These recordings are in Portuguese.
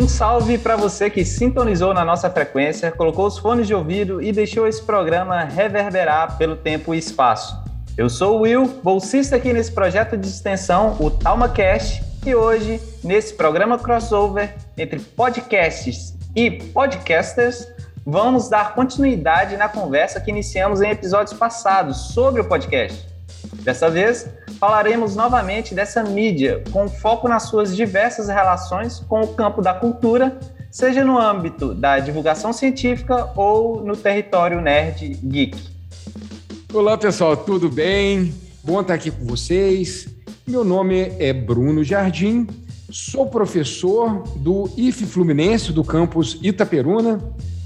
Um salve para você que sintonizou na nossa frequência, colocou os fones de ouvido e deixou esse programa reverberar pelo tempo e espaço. Eu sou o Will, bolsista aqui nesse projeto de extensão, o TalmaCast, e hoje, nesse programa crossover entre podcasts e podcasters, vamos dar continuidade na conversa que iniciamos em episódios passados sobre o podcast. Dessa vez, falaremos novamente dessa mídia, com foco nas suas diversas relações com o campo da cultura, seja no âmbito da divulgação científica ou no território nerd geek. Olá pessoal, tudo bem? Bom estar aqui com vocês. Meu nome é Bruno Jardim, sou professor do IF Fluminense do campus Itaperuna.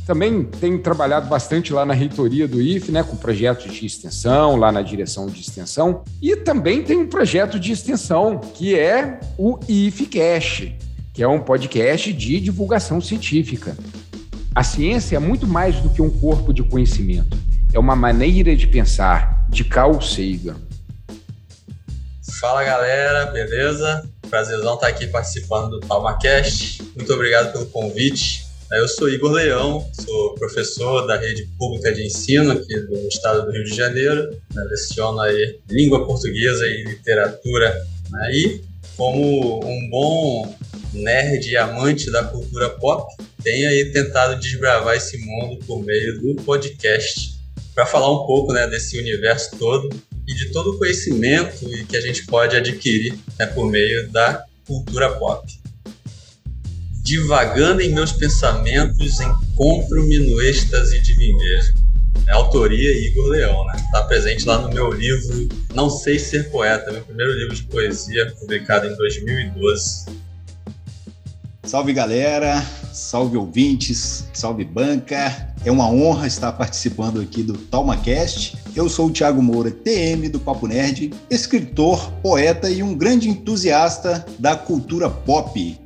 Também tenho trabalhado bastante lá na reitoria do IF, né, com projetos de extensão, lá na direção de extensão. E também tem um projeto de extensão que é o IFCast, que é um podcast de divulgação científica. A ciência é muito mais do que um corpo de conhecimento. É uma maneira de pensar, de Carl Sagan. Fala galera, beleza? Prazerzão estar aqui participando do TalmaCast. Muito obrigado pelo convite. Eu sou Igor Leão, sou professor da rede pública de ensino aqui do estado do Rio de Janeiro. né? Leciono aí língua portuguesa e literatura. né? E como um bom nerd e amante da cultura pop, tenho aí tentado desbravar esse mundo por meio do podcast para falar um pouco né, desse universo todo e de todo o conhecimento que a gente pode adquirir né, por meio da cultura pop. Divagando em meus pensamentos, encontro-me no êxtase divino. É autoria Igor Leão, né? Está presente lá no meu livro Não Sei Ser Poeta, meu primeiro livro de poesia, publicado em 2012. Salve galera, salve ouvintes, salve banca. É uma honra estar participando aqui do TalmaCast. Eu sou o Thiago Moura, TM do Papo Nerd, escritor, poeta e um grande entusiasta da cultura pop.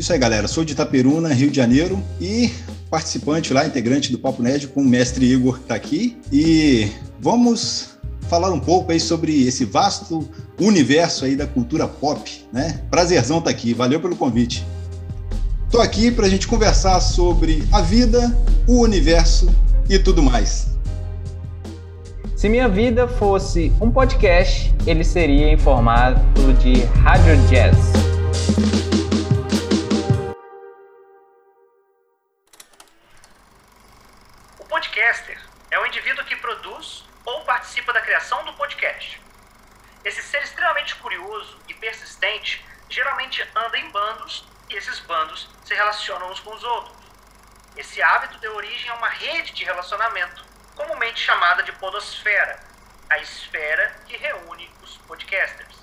Isso aí, galera. Sou de Itaperuna, Rio de Janeiro e participante lá, integrante do Papo Nerd com o mestre Igor que está aqui. E vamos falar um pouco aí sobre esse vasto universo aí da cultura pop, né? Prazerzão estar aqui. Valeu pelo convite. Estou aqui para a gente conversar sobre a vida, o universo e tudo mais. Se minha vida fosse um podcast, ele seria em formato de rádio jazz. Extremamente curioso e persistente geralmente anda em bandos e esses bandos se relacionam uns com os outros. Esse hábito deu origem a uma rede de relacionamento, comumente chamada de podosfera, a esfera que reúne os podcasters.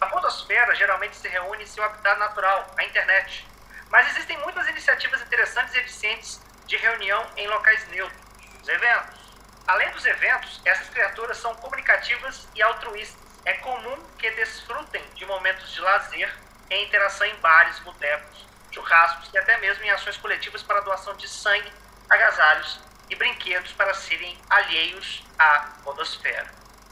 A podosfera geralmente se reúne em seu habitat natural, a internet, mas existem muitas iniciativas interessantes e eficientes de reunião em locais neutros, os eventos. Além dos eventos, essas criaturas são comunicativas e altruístas. É comum que desfrutem de momentos de lazer em interação em bares, botecos, churrascos e até mesmo em ações coletivas para doação de sangue, agasalhos e brinquedos para serem alheios à podosfera.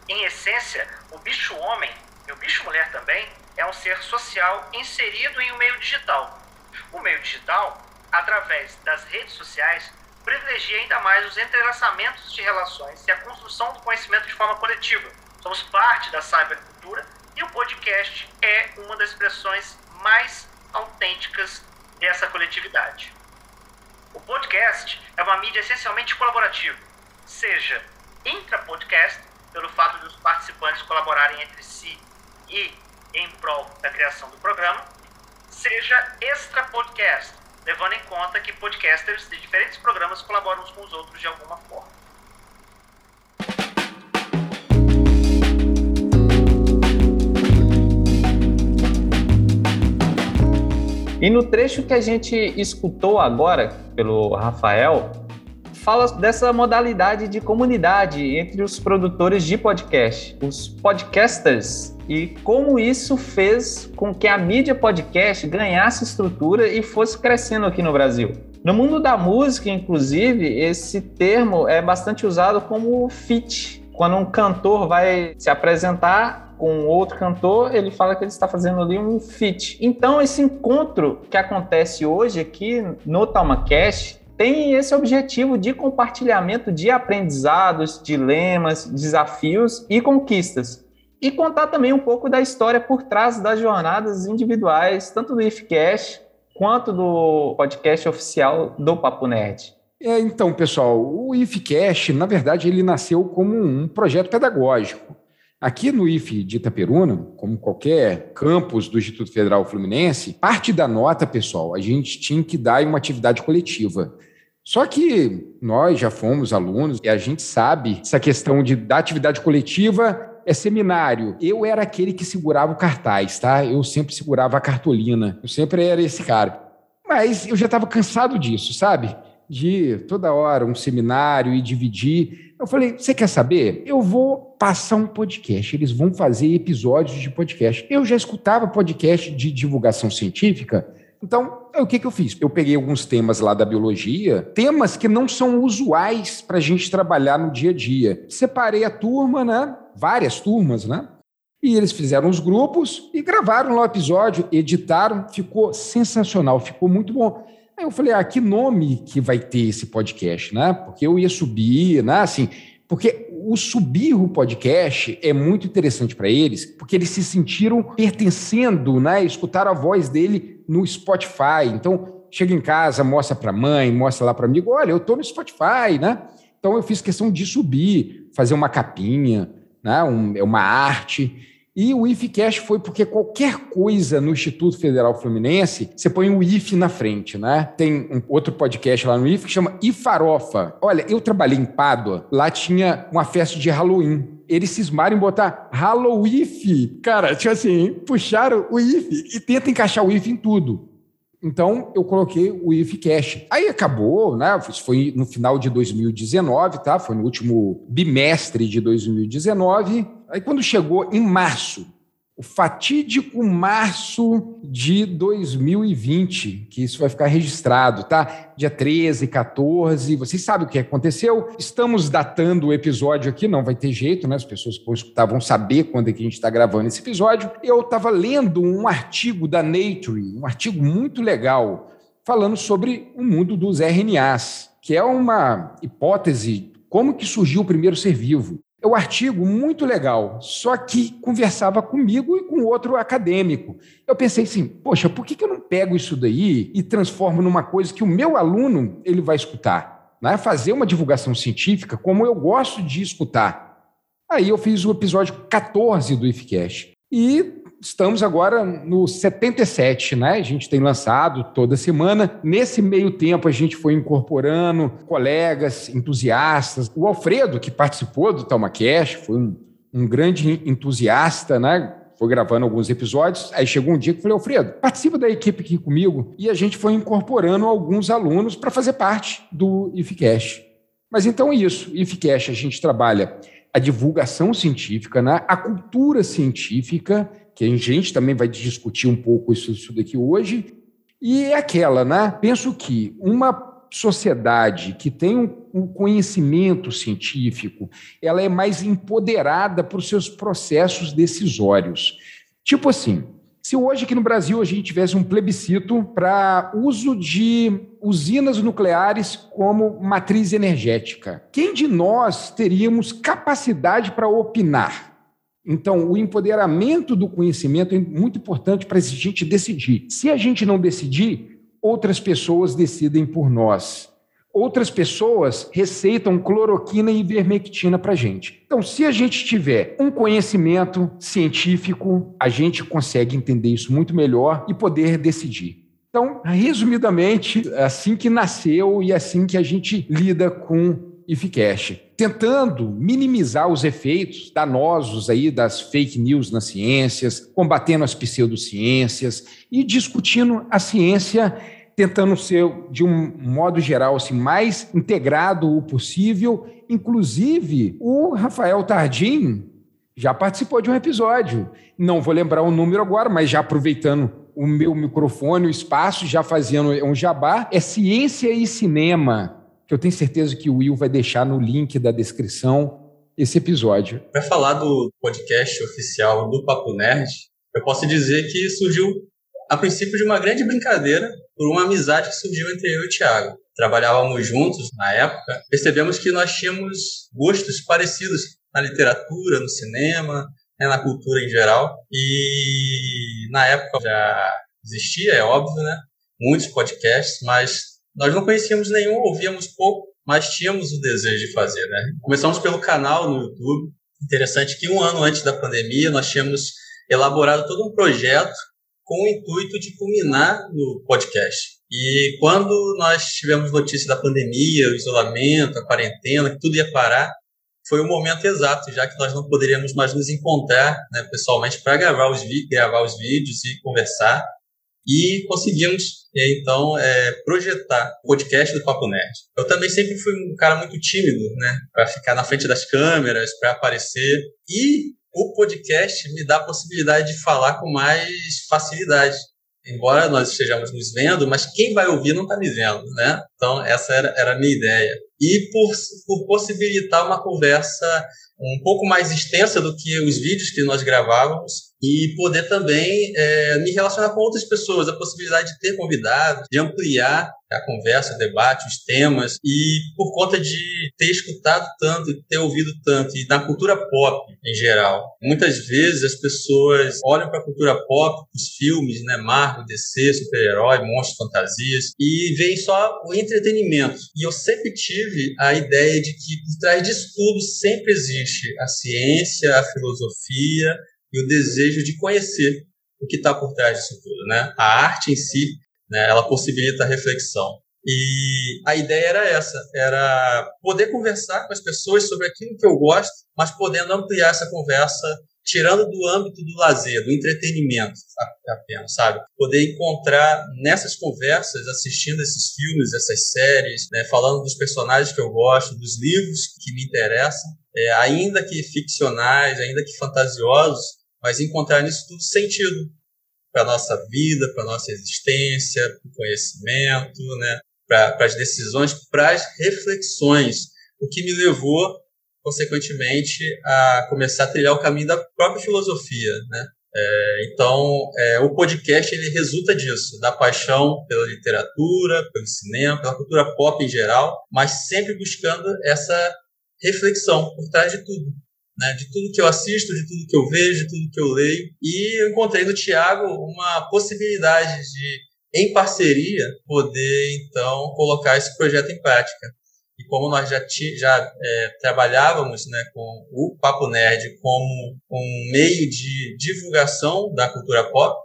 Em essência, o bicho-homem e o bicho-mulher também é um ser social inserido em um meio digital. O meio digital, através das redes sociais, privilegia ainda mais os entrelaçamentos de relações e a construção do conhecimento de forma coletiva. Somos parte da cybercultura e o podcast é uma das expressões mais autênticas dessa coletividade. O podcast é uma mídia essencialmente colaborativa, seja intra-podcast, pelo fato de os participantes colaborarem entre si e em prol da criação do programa, seja extra-podcast, levando em conta que podcasters de diferentes programas colaboram uns com os outros de alguma forma. E no trecho que a gente escutou agora pelo Rafael, fala dessa modalidade de comunidade entre os produtores de podcast, os podcasters, e como isso fez com que a mídia podcast ganhasse estrutura e fosse crescendo aqui no Brasil. No mundo da música, inclusive, esse termo é bastante usado como feat. Quando um cantor vai se apresentar com outro cantor, ele fala que ele está fazendo ali um feat. Então, esse encontro que acontece hoje aqui no TalmaCast tem esse objetivo de compartilhamento de aprendizados, dilemas, desafios e conquistas. E contar também um pouco da história por trás das jornadas individuais, tanto do IFCast quanto do podcast oficial do Papo Nerd. É, então, pessoal, o IFCast, na verdade, ele nasceu como um projeto pedagógico. Aqui no IF de Itaperuna, como qualquer campus do Instituto Federal Fluminense, parte da nota, pessoal, a gente tinha que dar em uma atividade coletiva. Só que nós já fomos alunos e a gente sabe essa questão de da atividade coletiva é seminário. Eu era aquele que segurava o cartaz, tá? Eu sempre segurava a cartolina. Eu sempre era esse cara. Mas eu já estava cansado disso, sabe? De toda hora um seminário e dividir. Eu falei: você quer saber? Eu vou passar um podcast. Eles vão fazer episódios de podcast. Eu já escutava podcast de divulgação científica então, o que, que eu fiz? Eu peguei alguns temas lá da biologia, temas que não são usuais para a gente trabalhar no dia a dia. Separei a turma, né? Várias turmas, né? E eles fizeram os grupos e gravaram lá o episódio, editaram, ficou sensacional, ficou muito bom. Aí eu falei, ah, que nome que vai ter esse podcast, né? Porque eu ia subir, né? Assim, porque o subir o podcast é muito interessante para eles, porque eles se sentiram pertencendo, né? Escutaram a voz dele no Spotify. Então, chega em casa, mostra para a mãe, mostra lá para amigo, olha, eu estou no Spotify, né? Então, eu fiz questão de subir, fazer uma capinha, né? Um, é uma arte. E o IFCast foi porque qualquer coisa no Instituto Federal Fluminense, você põe o IF na frente, né? Tem um outro podcast lá no IF que chama IFarofa. Olha, eu trabalhei em Pádua, lá tinha uma festa de Halloween. Eles cismaram em botar Halloween. Cara, tipo assim, puxaram o IF e tenta encaixar o IF em tudo. Então, eu coloquei o IFCast. Aí acabou, né? Foi no final de 2019, tá? Foi no último bimestre de 2019 Aí quando chegou em março, o fatídico março de 2020, que isso vai ficar registrado, tá? Dia 13, 14, vocês sabem o que aconteceu? Estamos datando o episódio aqui, não vai ter jeito, né? As pessoas que vão escutar vão saber quando é que a gente está gravando esse episódio. Eu estava lendo um artigo da Nature, um artigo muito legal, falando sobre o mundo dos RNAs, que é uma hipótese como que surgiu o primeiro ser vivo. É um artigo muito legal, só que conversava comigo e com outro acadêmico. Eu pensei assim, poxa, por que eu não pego isso daí e transformo numa coisa que o meu aluno ele vai escutar? Né? Fazer uma divulgação científica como eu gosto de escutar. Aí eu fiz o episódio 14 do IFCast. E estamos agora no 77, né? A gente tem lançado toda semana. Nesse meio tempo, a gente foi incorporando colegas, entusiastas. O Alfredo, que participou do TalmaCast, foi um, um grande entusiasta, né? Foi gravando alguns episódios. Aí chegou um dia que eu falei, Alfredo, participa da equipe aqui comigo. E a gente foi incorporando alguns alunos para fazer parte do IFCast. Mas então é isso. IFCast, a gente trabalha a divulgação científica, né? a cultura científica que a gente também vai discutir um pouco isso, isso daqui hoje. E é aquela, né? Penso que uma sociedade que tem um, conhecimento científico, ela é mais empoderada por seus processos decisórios. Tipo assim, se hoje aqui no Brasil a gente tivesse um plebiscito para uso de usinas nucleares como matriz energética, quem de nós teríamos capacidade para opinar? Então, o empoderamento do conhecimento é muito importante para a gente decidir. Se a gente não decidir, outras pessoas decidem por nós. Outras pessoas receitam cloroquina e ivermectina para a gente. Então, se a gente tiver um conhecimento científico, a gente consegue entender isso muito melhor e poder decidir. Então, resumidamente, é assim que nasceu e é assim que a gente lida com IFCash tentando minimizar os efeitos danosos aí das fake news nas ciências, combatendo as pseudociências e discutindo a ciência tentando ser, de um modo geral, assim, mais integrado o possível. Inclusive, o Rafael Tardim já participou de um episódio. Não vou lembrar o número agora, mas já aproveitando o meu microfone, o espaço, já fazendo um jabá, é Ciência e Cinema, que eu tenho certeza que o Will vai deixar no link da descrição esse episódio. Para falar do podcast oficial do Papo Nerd, eu posso dizer que surgiu a princípio de uma grande brincadeira por uma amizade que surgiu entre eu e o Thiago. Trabalhávamos juntos na época, percebemos que nós tínhamos gostos parecidos na literatura, no cinema, né, na cultura em geral. E na época já existia, é óbvio, né? Muitos podcasts, mas nós não conhecíamos nenhum, ouvíamos pouco, mas tínhamos o desejo de fazer, né? Começamos pelo canal no YouTube. Interessante que um ano antes da pandemia nós tínhamos elaborado todo um projeto com o intuito de culminar no podcast. E quando nós tivemos notícia da pandemia, o isolamento, a quarentena, que tudo ia parar, foi o momento exato, já que nós não poderíamos mais nos encontrar né, pessoalmente para gravar gravar os vídeos e conversar. E conseguimos, então, é, projetar o podcast do Papo Nerd. Eu também sempre fui um cara muito tímido, né? Para ficar na frente das câmeras, para aparecer. E o podcast me dá a possibilidade de falar com mais facilidade. Embora nós estejamos nos vendo, mas quem vai ouvir não está me vendo, né? Então, essa era, era a minha ideia. E por, por possibilitar uma conversa um pouco mais extensa do que os vídeos que nós gravávamos, e poder também é, me relacionar com outras pessoas, a possibilidade de ter convidados, de ampliar a conversa, o debate, os temas, e por conta de ter escutado tanto, ter ouvido tanto, e na cultura pop em geral, muitas vezes as pessoas olham para a cultura pop, os filmes, né, Marvel, DC, super-herói, monstros, fantasias, e veem só o entretenimento. E eu sempre tive a ideia de que por trás disso tudo sempre existe a ciência, a filosofia, e o desejo de conhecer o que está por trás disso tudo, né? A arte em si, né, ela possibilita a reflexão. E a ideia era essa, era poder conversar com as pessoas sobre aquilo que eu gosto, mas podendo ampliar essa conversa, tirando do âmbito do lazer, do entretenimento apenas, sabe? Poder encontrar nessas conversas, assistindo esses filmes, essas séries, né, falando dos personagens que eu gosto, dos livros que me interessam, é, ainda que ficcionais, ainda que fantasiosos, mas encontrar nisso tudo sentido para a nossa vida, para a nossa existência, para o conhecimento, né? para as decisões, para as reflexões, o que me levou, consequentemente, a começar a trilhar o caminho da própria filosofia. Né? É, então, é, o podcast ele resulta disso, da paixão pela literatura, pelo cinema, pela cultura pop em geral, mas sempre buscando essa reflexão por trás de tudo né, de tudo que eu assisto, de tudo que eu vejo, de tudo que eu leio. E eu encontrei no Tiago uma possibilidade de, em parceria, poder então colocar esse projeto em prática. E como nós já, já é, trabalhávamos né, com o Papo Nerd como um meio de divulgação da cultura pop,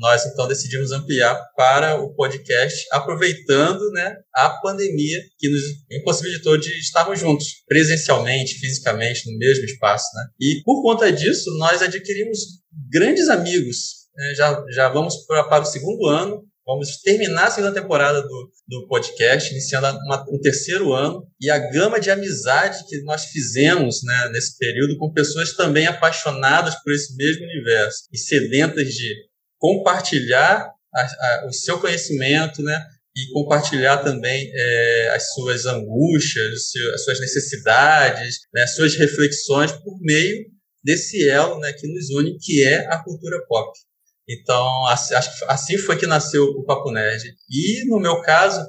nós então decidimos ampliar para o podcast, aproveitando né, a pandemia que nos impossibilitou de estarmos juntos, presencialmente, fisicamente, no mesmo espaço. Né? E por conta disso, nós adquirimos grandes amigos. Né? Já, já vamos para, para o segundo ano, vamos terminar a segunda temporada do, do podcast, iniciando uma, um terceiro ano, e a gama de amizade que nós fizemos né, nesse período com pessoas também apaixonadas por esse mesmo universo e sedentas de compartilhar a, a, o seu conhecimento, né? E compartilhar também é, as suas angústias, as suas necessidades, né, as suas reflexões por meio desse elo né, que nos une, que é a cultura pop. Então, assim, assim foi que nasceu o Papo Nerd. E, no meu caso,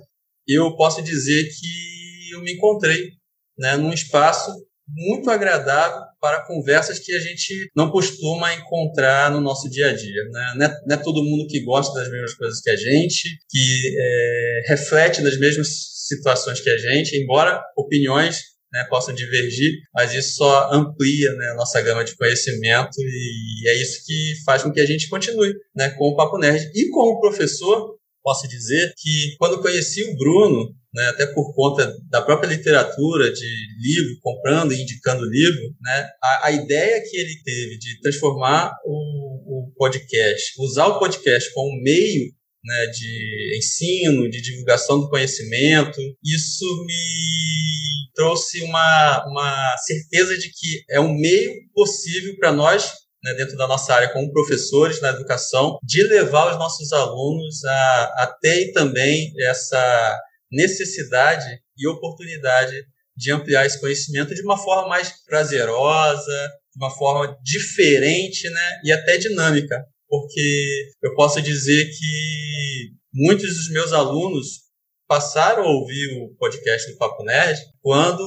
eu posso dizer que eu me encontrei né, num espaço muito agradável para conversas que a gente não costuma encontrar no nosso dia a dia. Né? Não, é, não, é, todo mundo que gosta das mesmas coisas que a gente, que é, reflete nas mesmas situações que a gente, embora opiniões né, possam divergir, mas isso só amplia né, a nossa gama de conhecimento e é isso que faz com que a gente continue né, com o Papo Nerd. E como professor, posso dizer que quando conheci o Bruno, né, até por conta da própria literatura, de livro, comprando e indicando livro, né, a, a ideia que ele teve de transformar o, o podcast, usar o podcast como meio né, de ensino, de divulgação do conhecimento, isso me trouxe uma, uma certeza de que é um meio possível para nós né, dentro da nossa área como professores na educação, de levar os nossos alunos a, a ter também essa necessidade e oportunidade de ampliar esse conhecimento de uma forma mais prazerosa, de uma forma diferente né, e até dinâmica. Porque eu posso dizer que muitos dos meus alunos passaram a ouvir o podcast do Papo Nerd quando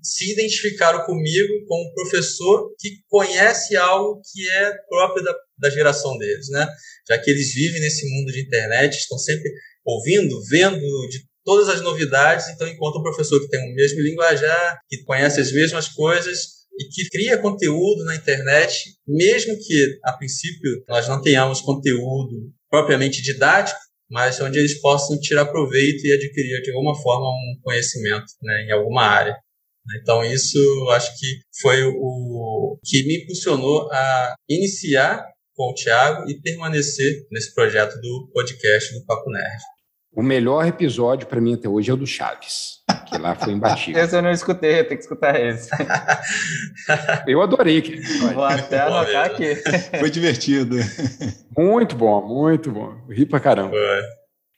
se identificaram comigo como professor que conhece algo que é próprio da, da geração deles, né? Já que eles vivem nesse mundo de internet, estão sempre ouvindo, vendo de todas as novidades, então enquanto um professor que tem o mesmo linguajar, que conhece as mesmas coisas e que cria conteúdo na internet, mesmo que a princípio nós não tenhamos conteúdo propriamente didático, mas onde eles possam tirar proveito e adquirir de alguma forma um conhecimento né, em alguma área. Então isso acho que foi o que me impulsionou a iniciar com o Thiago e permanecer nesse projeto do podcast do Papo Nerd. O melhor episódio para mim até hoje é o do Chaves, que lá foi imbatível. esse eu não escutei, eu tenho que escutar esse. eu adorei. Vou até anotar aqui. Foi divertido. Muito bom, muito bom. Ri pra caramba. Foi.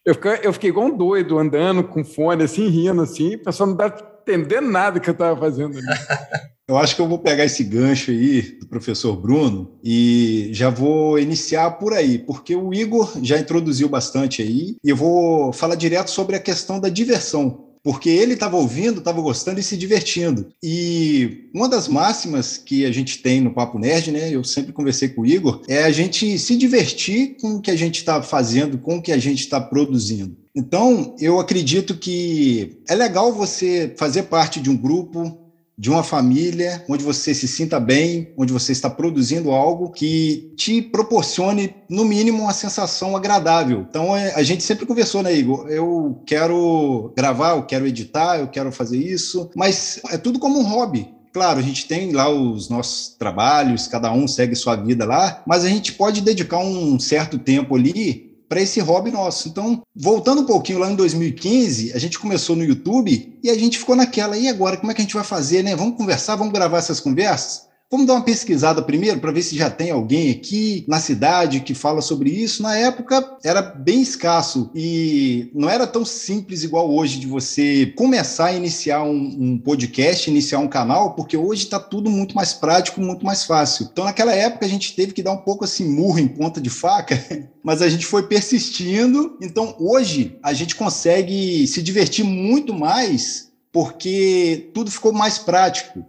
Eu fiquei, eu fiquei igual um doido, andando com fone, assim, rindo, assim, o pessoal não tá entendendo nada que eu tava fazendo. Eu acho que eu vou pegar esse gancho aí do professor Bruno e já vou iniciar por aí, porque o Igor já introduziu bastante aí e eu vou falar direto sobre a questão da diversão porque ele estava ouvindo, estava gostando e se divertindo. E uma das máximas que a gente tem no Papo Nerd, né? Eu sempre conversei com o Igor, é a gente se divertir com o que a gente está fazendo, com o que a gente está produzindo. Então, eu acredito que é legal você fazer parte de um grupo, de uma família onde você se sinta bem, onde você está produzindo algo que te proporcione, no mínimo, uma sensação agradável. Então, é, a gente sempre conversou, né, Igor? Eu quero gravar, eu quero editar, eu quero fazer isso, mas é tudo como um hobby. Claro, a gente tem lá os nossos trabalhos, cada um segue sua vida lá, mas a gente pode dedicar um certo tempo ali para esse hobby nosso. Então, voltando um pouquinho lá em 2015, a gente começou no YouTube e a gente ficou naquela, e agora, como é que a gente vai fazer, né? Vamos conversar, vamos gravar essas conversas? Vamos dar uma pesquisada primeiro para ver se já tem alguém aqui na cidade que fala sobre isso. Na época era bem escasso e não era tão simples igual hoje de você começar a iniciar um, um podcast, iniciar um canal, porque hoje está tudo muito mais prático, muito mais fácil. Então naquela época a gente teve que dar um pouco assim murro em ponta de faca, mas a gente foi persistindo. Então hoje a gente consegue se divertir muito mais porque tudo ficou mais prático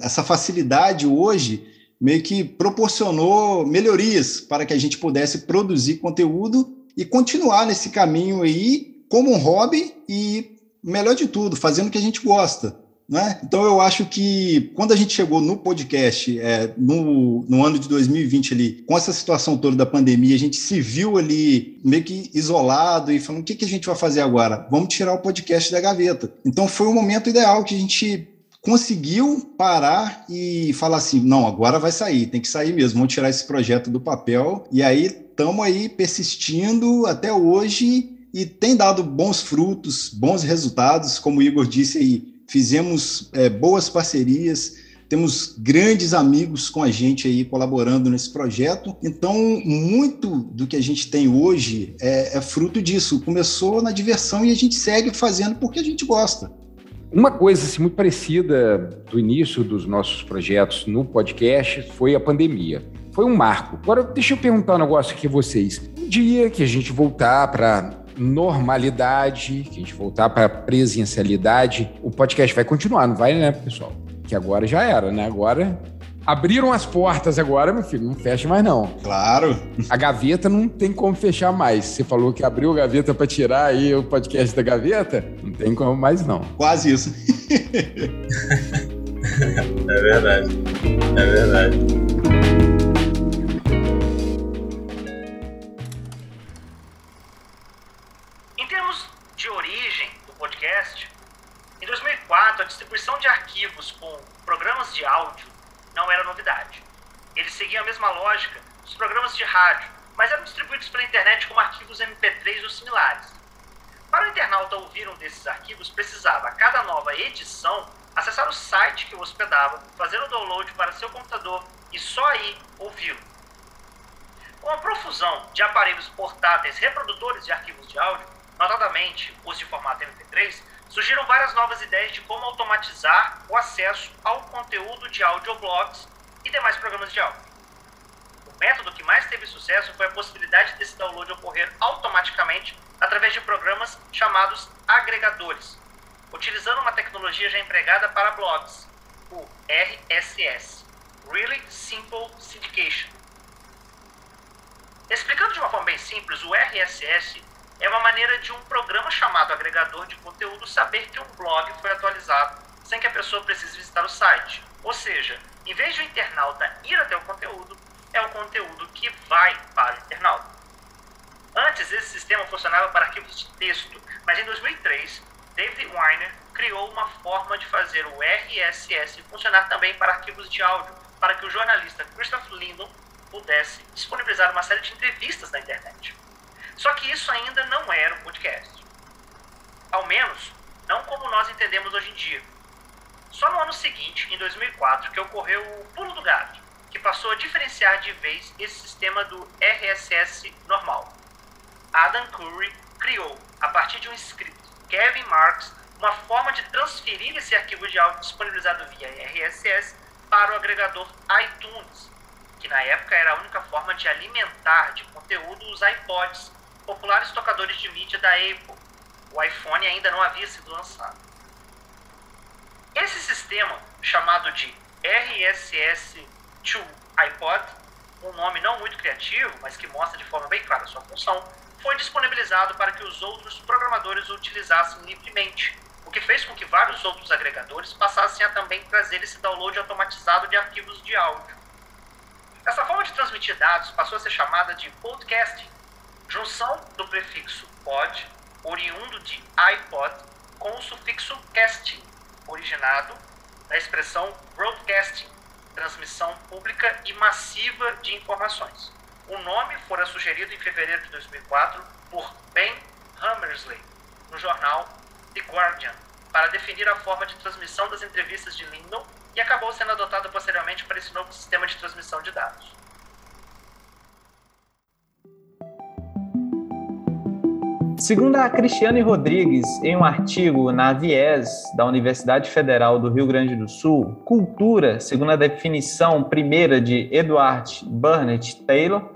essa facilidade hoje meio que proporcionou melhorias para que a gente pudesse produzir conteúdo e continuar nesse caminho aí como um hobby e, melhor de tudo, fazendo o que a gente gosta. Né? Então, eu acho que quando a gente chegou no podcast, é, no, no ano de 2020, ali, com essa situação toda da pandemia, a gente se viu ali meio que isolado e falando: o que, que a gente vai fazer agora? Vamos tirar o podcast da gaveta. Então, foi o momento ideal que a gente conseguiu parar e falar assim: não, agora vai sair, tem que sair mesmo, vamos tirar esse projeto do papel. E aí estamos aí persistindo até hoje e tem dado bons frutos, bons resultados, como o Igor disse aí, fizemos é, boas parcerias. Temos grandes amigos com a gente aí colaborando nesse projeto. Então, muito do que a gente tem hoje é, é fruto disso. Começou na diversão e a gente segue fazendo porque a gente gosta. Uma coisa assim, muito parecida do início dos nossos projetos no podcast foi a pandemia. Foi um marco. Agora, deixa eu perguntar um negócio aqui a vocês. Um dia que a gente voltar para normalidade, que a gente voltar para presencialidade, o podcast vai continuar, não vai, né, pessoal? Que agora já era, né? Agora Abriram as portas agora, meu filho, não fecha mais não. Claro. A gaveta não tem como fechar mais. Você falou que abriu a gaveta para tirar aí o podcast da gaveta, não tem como mais não. Quase isso. é verdade. É verdade. Em termos de origem do podcast, em 2004 a distribuição de arquivos com programas de áudio não era novidade. Eles seguiam a mesma lógica dos programas de rádio, mas eram distribuídos pela internet como arquivos MP3 ou similares. Para o internauta ouvir um desses arquivos, precisava, a cada nova edição, acessar o site que o hospedava, fazer o download para seu computador e só aí ouvi-lo. Com a profusão de aparelhos portáteis reprodutores de arquivos de áudio, notadamente os de formato MP3, surgiram várias novas ideias de como automatizar o acesso ao conteúdo de audioblogs e demais programas de áudio. O método que mais teve sucesso foi a possibilidade desse download ocorrer automaticamente através de programas chamados agregadores, utilizando uma tecnologia já empregada para blogs, o RSS Really Simple Syndication. Explicando de uma forma bem simples, o RSS é uma maneira de um programa chamado agregador de conteúdo saber que um blog foi atualizado sem que a pessoa precise visitar o site. Ou seja, em vez de o internauta ir até o conteúdo, é o conteúdo que vai para o internauta. Antes, esse sistema funcionava para arquivos de texto, mas em 2003, David Weiner criou uma forma de fazer o RSS funcionar também para arquivos de áudio, para que o jornalista Christopher Lindon pudesse disponibilizar uma série de entrevistas na internet. Só que isso ainda não era um podcast. Ao menos, não como nós entendemos hoje em dia. Só no ano seguinte, em 2004, que ocorreu o pulo do gato, que passou a diferenciar de vez esse sistema do RSS normal. Adam Curry criou, a partir de um script Kevin Marks, uma forma de transferir esse arquivo de áudio disponibilizado via RSS para o agregador iTunes, que na época era a única forma de alimentar de conteúdo os iPods, populares tocadores de mídia da Apple. O iPhone ainda não havia sido lançado. Esse sistema, chamado de RSS to iPod, um nome não muito criativo, mas que mostra de forma bem clara sua função, foi disponibilizado para que os outros programadores o utilizassem livremente, o que fez com que vários outros agregadores passassem a também trazer esse download automatizado de arquivos de áudio. Essa forma de transmitir dados passou a ser chamada de podcasting, junção do prefixo pod, oriundo de iPod, com o sufixo casting, originado da expressão broadcasting, transmissão pública e massiva de informações. O nome fora sugerido em fevereiro de 2004 por Ben Hammersley, no jornal The Guardian, para definir a forma de transmissão das entrevistas de Lyndon e acabou sendo adotado posteriormente para esse novo sistema de transmissão de dados. Segundo a Cristiane Rodrigues, em um artigo na Vies da Universidade Federal do Rio Grande do Sul, cultura, segundo a definição primeira de Edward Burnett Taylor,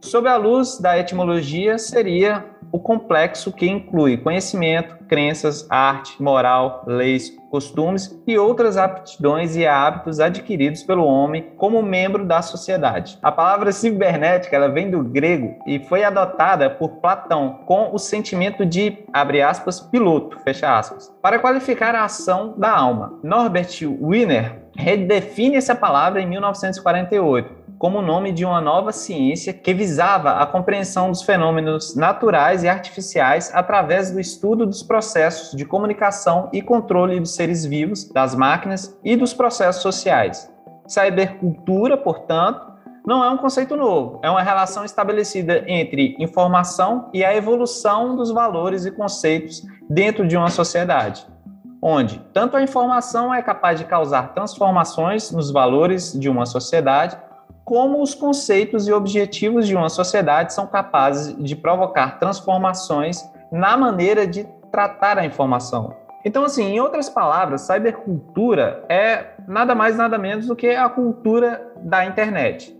sob a luz da etimologia, seria o complexo que inclui conhecimento, crenças, arte, moral, leis, costumes e outras aptidões e hábitos adquiridos pelo homem como membro da sociedade. A palavra cibernética ela vem do grego e foi adotada por Platão com o sentimento de, abre aspas, piloto, fecha aspas, para qualificar a ação da alma. Norbert Wiener redefine essa palavra em 1948 como o nome de uma nova ciência que visava a compreensão dos fenômenos naturais e artificiais através do estudo dos processos de comunicação e controle dos seres vivos, das máquinas e dos processos sociais. Cybercultura, portanto, não é um conceito novo, é uma relação estabelecida entre informação e a evolução dos valores e conceitos dentro de uma sociedade, onde tanto a informação é capaz de causar transformações nos valores de uma sociedade, como os conceitos e objetivos de uma sociedade são capazes de provocar transformações na maneira de tratar a informação. Então, assim, em outras palavras, cybercultura é nada mais nada menos do que a cultura da internet.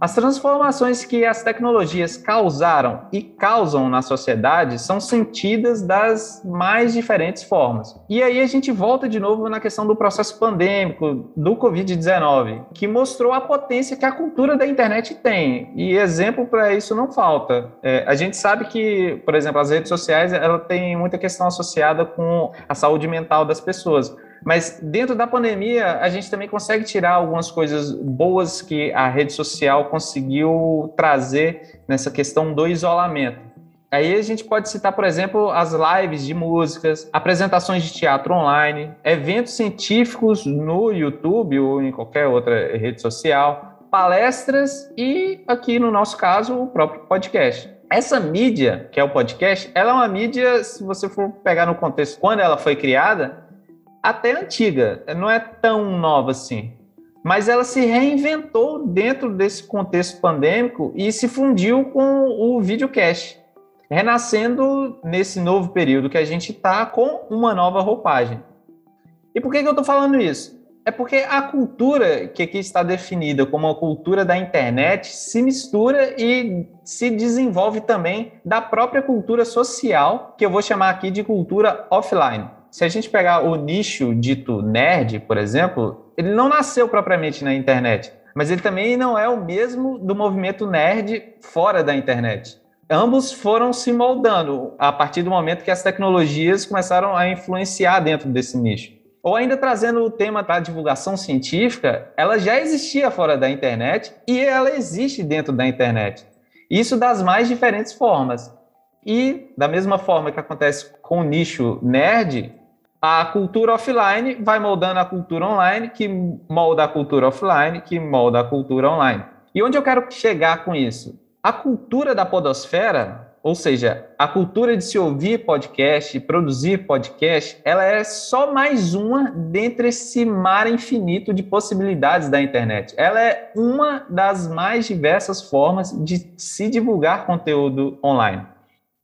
As transformações que as tecnologias causaram e causam na sociedade são sentidas das mais diferentes formas. E aí a gente volta de novo na questão do processo pandêmico do Covid-19, que mostrou a potência que a cultura da internet tem. E exemplo para isso não falta. É, a gente sabe que, por exemplo, as redes sociais ela tem muita questão associada com a saúde mental das pessoas. Mas dentro da pandemia, a gente também consegue tirar algumas coisas boas que a rede social conseguiu trazer nessa questão do isolamento. Aí a gente pode citar, por exemplo, as lives de músicas, apresentações de teatro online, eventos científicos no YouTube ou em qualquer outra rede social, palestras e, aqui no nosso caso, o próprio podcast. Essa mídia, que é o podcast, ela é uma mídia, se você for pegar no contexto quando ela foi criada, até antiga, não é tão nova assim. Mas ela se reinventou dentro desse contexto pandêmico e se fundiu com o videocast, renascendo nesse novo período que a gente está com uma nova roupagem. E por que, que eu estou falando isso? É porque a cultura que aqui está definida como a cultura da internet se mistura e se desenvolve também da própria cultura social, que eu vou chamar aqui de cultura offline se a gente pegar o nicho dito nerd, por exemplo, ele não nasceu propriamente na internet, mas ele também não é o mesmo do movimento nerd fora da internet. Ambos foram se moldando a partir do momento que as tecnologias começaram a influenciar dentro desse nicho. Ou ainda trazendo o tema da divulgação científica, ela já existia fora da internet e ela existe dentro da internet. Isso das mais diferentes formas. E da mesma forma que acontece com o nicho nerd, a cultura offline vai moldando a cultura online, que molda a cultura offline, que molda a cultura online. E onde eu quero chegar com isso? A cultura da podosfera, ou seja, a cultura de se ouvir podcast, produzir podcast, ela é só mais uma dentre esse mar infinito de possibilidades da internet. Ela é uma das mais diversas formas de se divulgar conteúdo online.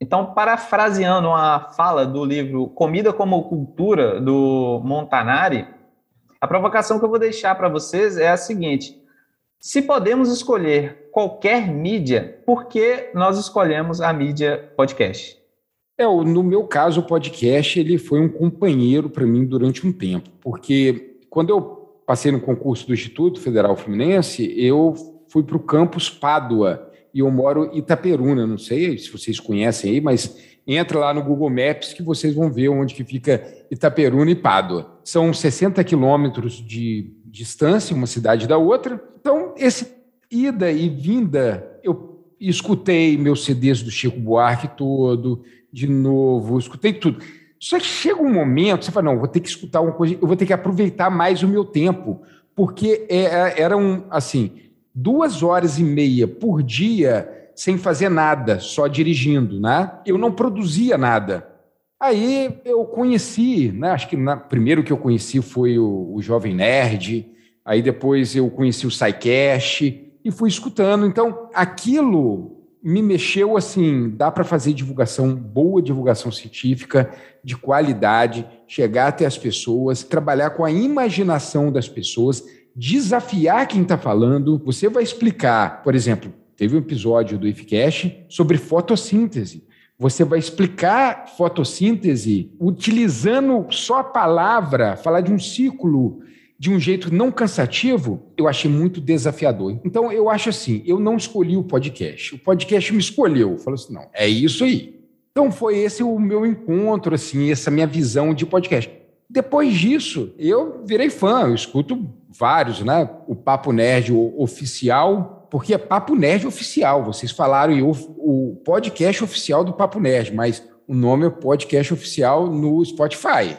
Então, parafraseando uma fala do livro Comida como Cultura, do Montanari, a provocação que eu vou deixar para vocês é a seguinte: se podemos escolher qualquer mídia, por que nós escolhemos a mídia podcast? É, no meu caso, o podcast ele foi um companheiro para mim durante um tempo, porque quando eu passei no concurso do Instituto Federal Fluminense, eu fui para o campus Pádua, e eu moro em Itaperuna, não sei se vocês conhecem aí, mas entra lá no Google Maps que vocês vão ver onde que fica Itaperuna e Pádua. São 60 quilômetros de distância, uma cidade da outra. Então, esse ida e vinda, eu escutei meus CDs do Chico Buarque todo, de novo, escutei tudo. Só que chega um momento, você fala, não, vou ter que escutar uma coisa, eu vou ter que aproveitar mais o meu tempo, porque é, é, era um, assim, duas horas e meia por dia sem fazer nada, só dirigindo, né? Eu não produzia nada. Aí eu conheci, né? Acho que na, primeiro que eu conheci foi o, o Jovem Nerd, aí depois eu conheci o SciCast e fui escutando. Então, aquilo me mexeu assim, dá para fazer divulgação, boa divulgação científica, de qualidade, chegar até as pessoas, trabalhar com a imaginação das pessoas desafiar quem está falando. Você vai explicar, por exemplo, teve um episódio do IFCash sobre fotossíntese. Você vai explicar fotossíntese utilizando só a palavra, falar de um ciclo de um jeito não cansativo, eu achei muito desafiador. Então, eu acho assim, eu não escolhi o podcast. O podcast me escolheu. Falou assim, não, é isso aí. Então, foi esse o meu encontro, assim, essa minha visão de podcast. Depois disso, eu virei fã, eu escuto vários, né? O Papo Nerd oficial, porque é Papo Nerd oficial. Vocês falaram e o, o podcast oficial do Papo Nerd, mas o nome é podcast oficial no Spotify.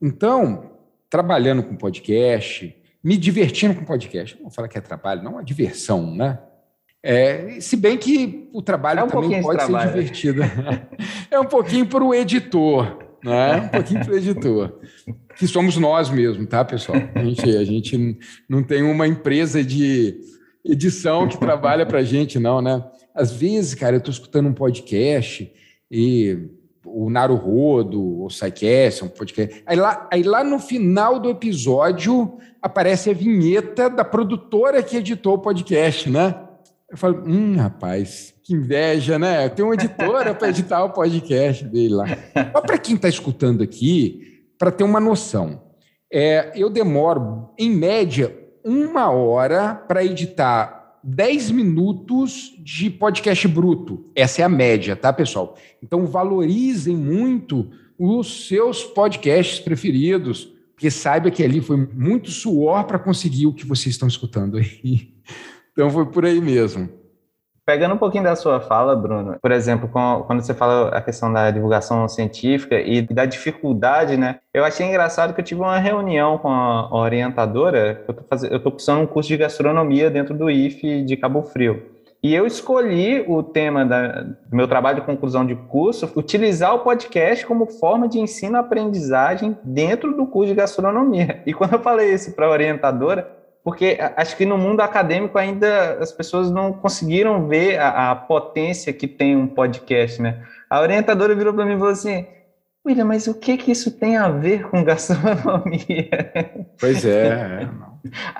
Então, trabalhando com podcast, me divertindo com podcast. Não vou falar que é trabalho, não, é diversão, né? É, se bem que o trabalho é um também pode ser divertido. é um pouquinho para o editor, né? Um pouquinho editor que somos nós mesmo, tá, pessoal? A gente, a gente não tem uma empresa de edição que trabalha para a gente, não, né? Às vezes, cara, eu estou escutando um podcast e o Naruhodo, o Psycast, um podcast. Aí lá, aí lá no final do episódio aparece a vinheta da produtora que editou o podcast, né? Eu falo, hum, rapaz, que inveja, né? Eu tenho uma editora para editar o podcast dele lá. Mas para quem está escutando aqui, para ter uma noção, é, eu demoro, em média, uma hora para editar 10 minutos de podcast bruto. Essa é a média, tá, pessoal? Então, valorizem muito os seus podcasts preferidos, porque saiba que ali foi muito suor para conseguir o que vocês estão escutando aí. Então, foi por aí mesmo. Pegando um pouquinho da sua fala, Bruno, por exemplo, quando você fala a questão da divulgação científica e da dificuldade, né? Eu achei engraçado que eu tive uma reunião com a orientadora, eu tô, fazendo, eu tô cursando um curso de gastronomia dentro do IFE de Cabo Frio. E eu escolhi o tema da, do meu trabalho de conclusão de curso, utilizar o podcast como forma de ensino-aprendizagem dentro do curso de gastronomia. E quando eu falei isso para a orientadora, porque acho que no mundo acadêmico ainda as pessoas não conseguiram ver a, a potência que tem um podcast, né? A orientadora virou para mim e falou assim: William, mas o que que isso tem a ver com gastronomia? Pois é.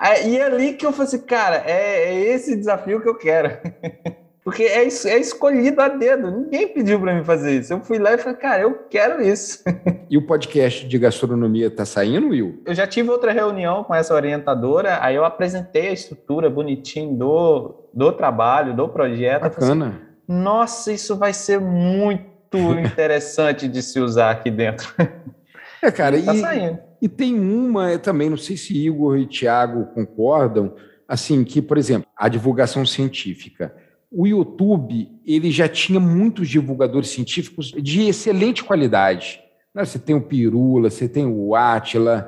é. e é ali que eu falei assim, cara, é, é esse desafio que eu quero. Porque é, é escolhido a dedo. Ninguém pediu para mim fazer isso. Eu fui lá e falei, cara, eu quero isso. E o podcast de gastronomia está saindo, Will? Eu já tive outra reunião com essa orientadora, aí eu apresentei a estrutura bonitinho do, do trabalho, do projeto. Bacana. Assim, Nossa, isso vai ser muito interessante de se usar aqui dentro. É, cara, tá e, saindo. e tem uma também, não sei se Igor e Tiago concordam, assim, que, por exemplo, a divulgação científica o YouTube ele já tinha muitos divulgadores científicos de excelente qualidade. Né? Você tem o Pirula, você tem o Atila,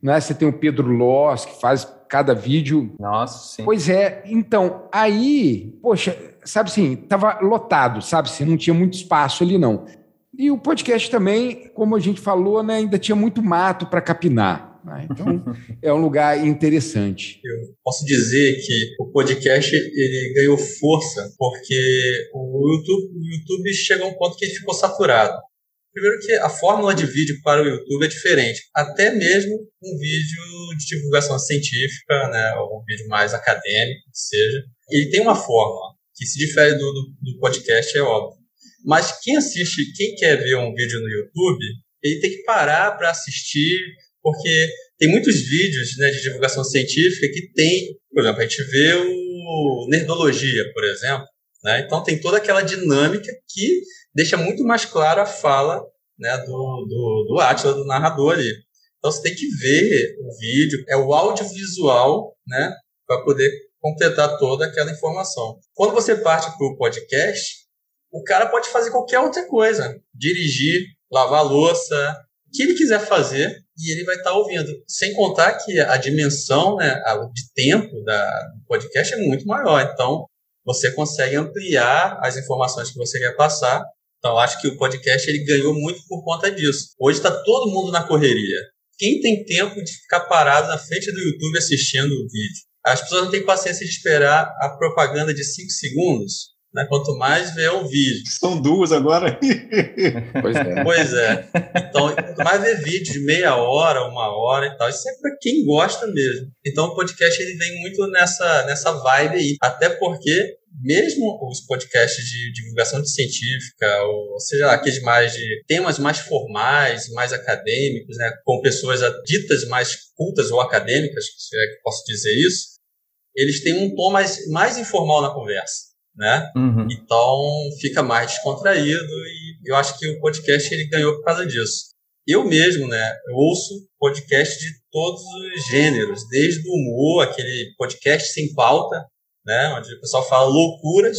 né? você tem o Pedro Loss, que faz cada vídeo. Nossa, sim. Pois é, então, aí, poxa, sabe assim, estava lotado, sabe? Assim, não tinha muito espaço ali, não. E o podcast também, como a gente falou, né, ainda tinha muito mato para capinar. Né? Então, é um lugar interessante. Eu posso dizer que o podcast ele ganhou força porque o YouTube, o YouTube chegou a um ponto que ele ficou saturado. Primeiro que a fórmula de vídeo para o YouTube é diferente. Até mesmo um vídeo de divulgação científica, né, ou um vídeo mais acadêmico, que seja, ele tem uma fórmula que se difere do, do, do podcast, é óbvio. Mas quem assiste, quem quer ver um vídeo no YouTube, ele tem que parar para assistir porque tem muitos vídeos né, de divulgação científica que tem, por exemplo, a gente vê o Nerdologia, por exemplo, né? então tem toda aquela dinâmica que deixa muito mais claro a fala né, do, do, do Atila, do narrador ali. Então você tem que ver o vídeo, é o audiovisual, né, para poder completar toda aquela informação. Quando você parte para o podcast, o cara pode fazer qualquer outra coisa, dirigir, lavar louça, que ele quiser fazer e ele vai estar tá ouvindo. Sem contar que a dimensão né, de tempo da, do podcast é muito maior. Então, você consegue ampliar as informações que você quer passar. Então, acho que o podcast ele ganhou muito por conta disso. Hoje está todo mundo na correria. Quem tem tempo de ficar parado na frente do YouTube assistindo o vídeo? As pessoas não têm paciência de esperar a propaganda de 5 segundos né? Quanto mais vê o vídeo. São duas agora. pois é. Pois é. Então, quanto mais vê vídeo de meia hora, uma hora e tal, isso é para quem gosta mesmo. Então, o podcast ele vem muito nessa, nessa vibe aí. Até porque mesmo os podcasts de divulgação de científica, ou seja, aqueles mais de temas mais formais, mais acadêmicos, né, com pessoas ditas mais cultas ou acadêmicas, se é que posso dizer isso, eles têm um tom mais, mais informal na conversa né? Uhum. Então fica mais descontraído e eu acho que o podcast ele ganhou por causa disso. Eu mesmo, né, eu ouço podcast de todos os gêneros, desde o humor, aquele podcast sem pauta, né, onde o pessoal fala loucuras,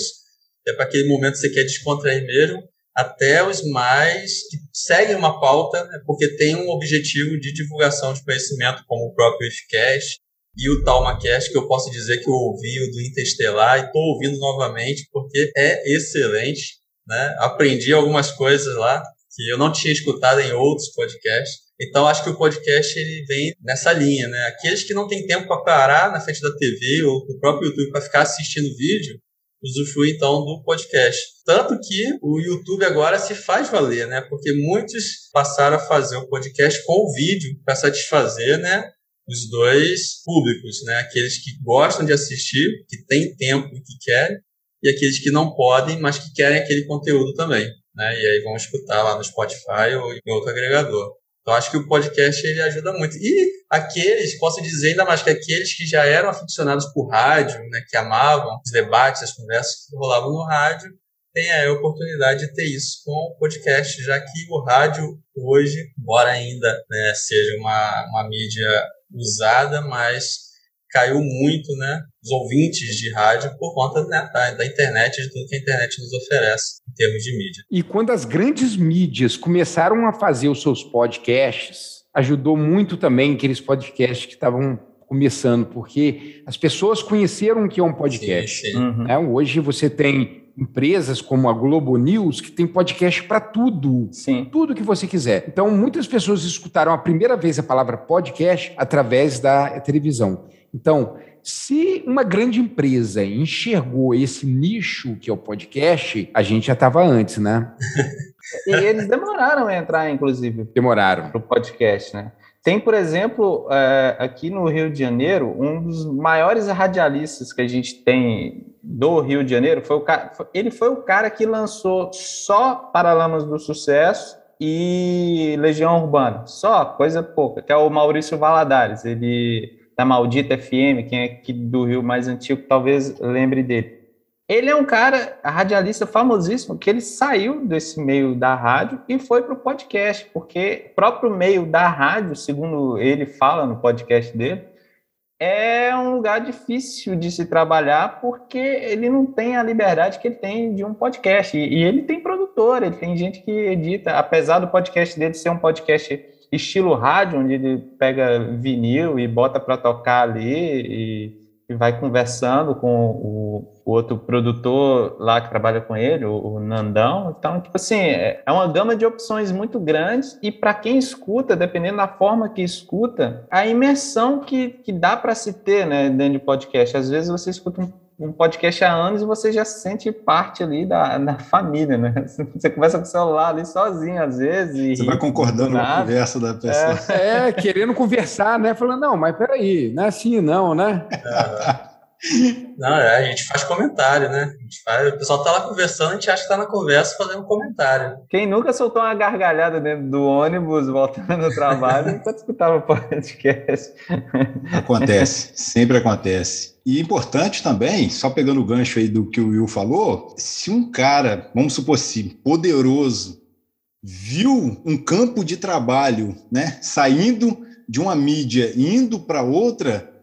é para aquele momento que você quer descontrair mesmo, até os mais que seguem uma pauta, né, porque tem um objetivo de divulgação de conhecimento, como o próprio IFCast, e o Talmacast, que eu posso dizer que eu ouvi o do Interestelar e estou ouvindo novamente porque é excelente. Né? Aprendi algumas coisas lá que eu não tinha escutado em outros podcasts. Então, acho que o podcast ele vem nessa linha. Né? Aqueles que não têm tempo para parar na frente da TV ou do próprio YouTube para ficar assistindo vídeo, usufrui então do podcast. Tanto que o YouTube agora se faz valer, né? Porque muitos passaram a fazer o podcast com o vídeo para satisfazer, né? Os dois públicos, né? Aqueles que gostam de assistir, que têm tempo e que querem, e aqueles que não podem, mas que querem aquele conteúdo também, né? E aí vão escutar lá no Spotify ou em outro agregador. Então acho que o podcast ele ajuda muito. E aqueles, posso dizer ainda mais que aqueles que já eram aficionados por rádio, né, que amavam os debates, as conversas que rolavam no rádio, têm a oportunidade de ter isso com o podcast, já que o rádio hoje, embora ainda né, seja uma, uma mídia usada, mas caiu muito, né? Os ouvintes de rádio por conta né, da, da internet, de tudo que a internet nos oferece em termos de mídia. E quando as grandes mídias começaram a fazer os seus podcasts, ajudou muito também aqueles podcasts que estavam começando, porque as pessoas conheceram o que é um podcast. Sim, sim. Uhum. Né? Hoje você tem empresas como a Globo News que tem podcast para tudo. Sim. Tudo que você quiser. Então, muitas pessoas escutaram a primeira vez a palavra podcast através da televisão. Então, se uma grande empresa enxergou esse nicho que é o podcast, a gente já estava antes, né? e eles demoraram a entrar, inclusive. Demoraram. Para o podcast, né? Tem, por exemplo, é, aqui no Rio de Janeiro, um dos maiores radialistas que a gente tem do Rio de Janeiro, foi o cara, ele foi o cara que lançou só Paralamas do Sucesso e Legião Urbana, só, coisa pouca, que é o Maurício Valadares, ele da Maldita FM, quem é aqui do Rio mais antigo talvez lembre dele. Ele é um cara, radialista famosíssimo, que ele saiu desse meio da rádio e foi para o podcast, porque o próprio meio da rádio, segundo ele fala no podcast dele, é um lugar difícil de se trabalhar porque ele não tem a liberdade que ele tem de um podcast. E, ele tem produtor, ele tem gente que edita, apesar do podcast dele ser um podcast estilo rádio, onde ele pega vinil e bota para tocar ali vai conversando com o, o, outro produtor lá que trabalha com ele, o, o Nandão. Então, tipo assim, é, é uma gama de opções muito grandes e para quem escuta, dependendo da forma que escuta, a imersão que, que dá para se ter né, dentro de podcast. Às vezes você escuta um um podcast há anos e você já se sente parte ali da, da família, né? Você conversa com o celular ali sozinho, às vezes. Você vai concordando com a conversa da pessoa. É, é, querendo conversar, né? Falando, não, mas peraí, não é assim não, né? É. Não, é, a gente faz comentário, né? Faz, o pessoal tá lá conversando, a gente acha que tá na conversa fazendo um comentário. Quem nunca soltou uma gargalhada dentro do ônibus voltando no trabalho enquanto escutava o podcast? Acontece, sempre acontece. E importante também, só pegando o gancho aí do que o Will falou, se um cara, vamos supor assim, poderoso, viu um campo de trabalho, né, saindo de uma mídia indo para outra,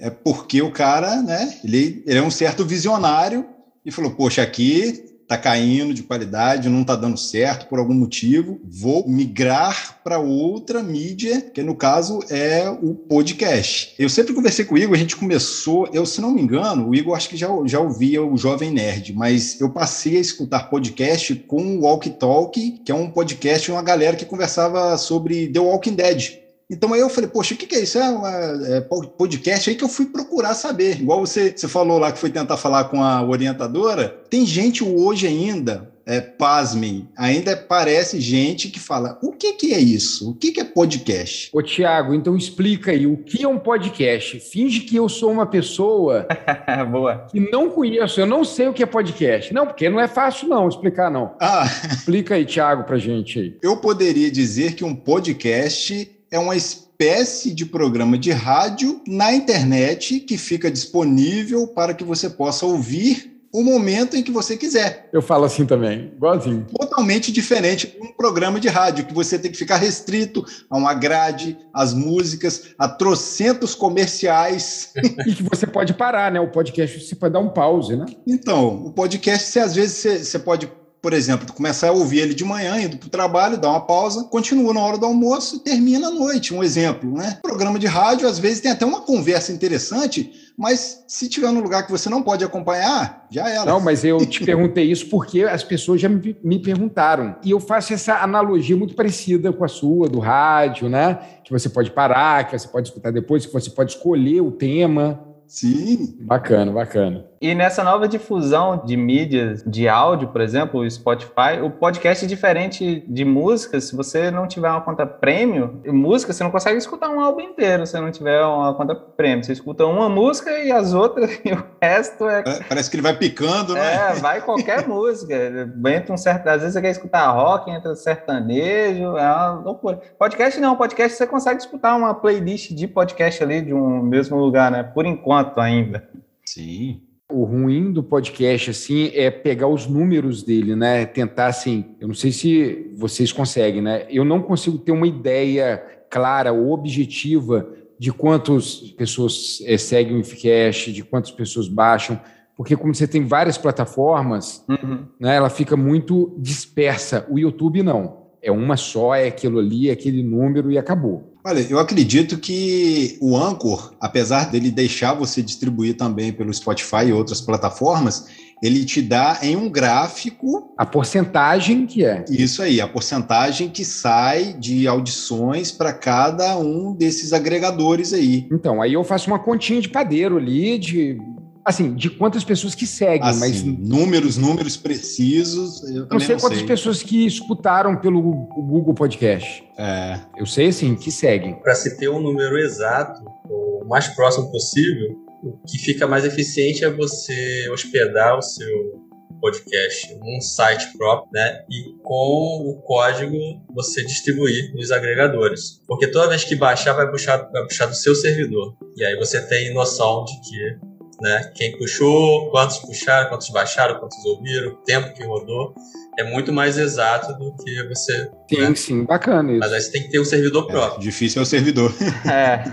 é porque o cara, né, ele, ele é um certo visionário e falou: Poxa, aqui tá caindo de qualidade, não tá dando certo por algum motivo, vou migrar para outra mídia, que no caso é o podcast. Eu sempre conversei com o Igor, a gente começou, eu se não me engano, o Igor acho que já, já ouvia o Jovem Nerd, mas eu passei a escutar podcast com o Walk Talk, que é um podcast de uma galera que conversava sobre The Walking Dead. Então aí eu falei, poxa, o que, que é isso? É, uma, é podcast aí que eu fui procurar saber. Igual você, você falou lá que foi tentar falar com a orientadora. Tem gente hoje ainda, é, pasmem, ainda parece gente que fala: o que, que é isso? O que, que é podcast? Ô, Tiago, então explica aí, o que é um podcast? Finge que eu sou uma pessoa Boa. que não conheço, eu não sei o que é podcast. Não, porque não é fácil não explicar, não. Ah. Explica aí, Tiago, pra gente aí. Eu poderia dizer que um podcast é uma espécie de programa de rádio na internet que fica disponível para que você possa ouvir o momento em que você quiser. Eu falo assim também, igualzinho. Totalmente diferente de um programa de rádio, que você tem que ficar restrito a uma grade, às músicas, a trocentos comerciais. e que você pode parar, né? O podcast você pode dar um pause, né? Então, o podcast, você, às vezes, você, você pode por exemplo, começar a ouvir ele de manhã, indo para o trabalho, dá uma pausa, continua na hora do almoço e termina à noite. Um exemplo, né? Programa de rádio, às vezes, tem até uma conversa interessante, mas se tiver num lugar que você não pode acompanhar, já era. Não, mas eu te perguntei isso porque as pessoas já me, me perguntaram. E eu faço essa analogia muito parecida com a sua, do rádio, né? Que você pode parar, que você pode escutar depois, que você pode escolher o tema. Sim. Bacana, bacana. E nessa nova difusão de mídias de áudio, por exemplo, o Spotify, o podcast é diferente de música. Se você não tiver uma conta premium, música você não consegue escutar um álbum inteiro se não tiver uma conta premium. Você escuta uma música e as outras, e o resto é. é parece que ele vai picando, né? É, vai qualquer música. Entra um certo. Às vezes você quer escutar rock, entra sertanejo, é uma loucura. Podcast não, podcast você consegue escutar uma playlist de podcast ali de um mesmo lugar, né? Por enquanto ainda. Sim. O ruim do podcast, assim, é pegar os números dele, né? Tentar, assim, eu não sei se vocês conseguem, né? Eu não consigo ter uma ideia clara ou objetiva de quantas pessoas é, seguem o IFCast, de quantas pessoas baixam, porque como você tem várias plataformas, uhum. né, ela fica muito dispersa. O YouTube não. É uma só, é aquilo ali, é aquele número e acabou. Olha, eu acredito que o Anchor, apesar dele deixar você distribuir também pelo Spotify e outras plataformas, ele te dá em um gráfico a porcentagem que é. Isso aí, a porcentagem que sai de audições para cada um desses agregadores aí. Então, aí eu faço uma continha de padeiro ali de assim, de quantas pessoas que seguem, assim, mas números, números precisos. Eu não sei não quantas sei. pessoas que escutaram pelo Google Podcast. É. Eu sei assim que seguem. Para se ter um número exato, o mais próximo possível, o que fica mais eficiente é você hospedar o seu podcast num site próprio, né? E com o código você distribuir nos agregadores. Porque toda vez que baixar, vai puxar, vai puxar do seu servidor. E aí você tem noção de que né? Quem puxou, quantos puxaram, quantos baixaram, quantos ouviram, o tempo que rodou. É muito mais exato do que você. Sim, né? sim, bacana isso. Mas aí você tem que ter um servidor é, próprio. Difícil é o servidor. é.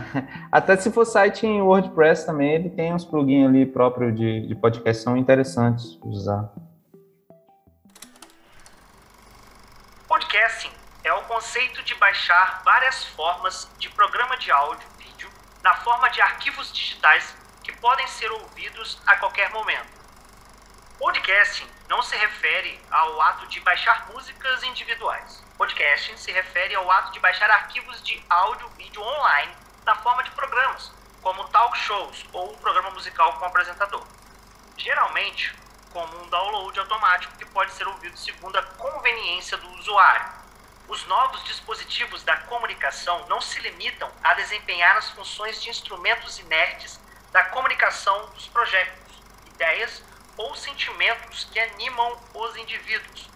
Até se for site em WordPress também, ele tem uns plugins ali próprios de, de podcast, são interessantes de usar. Podcasting é o conceito de baixar várias formas de programa de áudio, vídeo, na forma de arquivos digitais que podem ser ouvidos a qualquer momento. Podcasting não se refere ao ato de baixar músicas individuais. Podcasting se refere ao ato de baixar arquivos de áudio vídeo online na forma de programas, como talk shows ou um programa musical com apresentador. Geralmente, como um download automático que pode ser ouvido segundo a conveniência do usuário. Os novos dispositivos da comunicação não se limitam a desempenhar as funções de instrumentos inertes da comunicação dos projetos, ideias ou sentimentos que animam os indivíduos.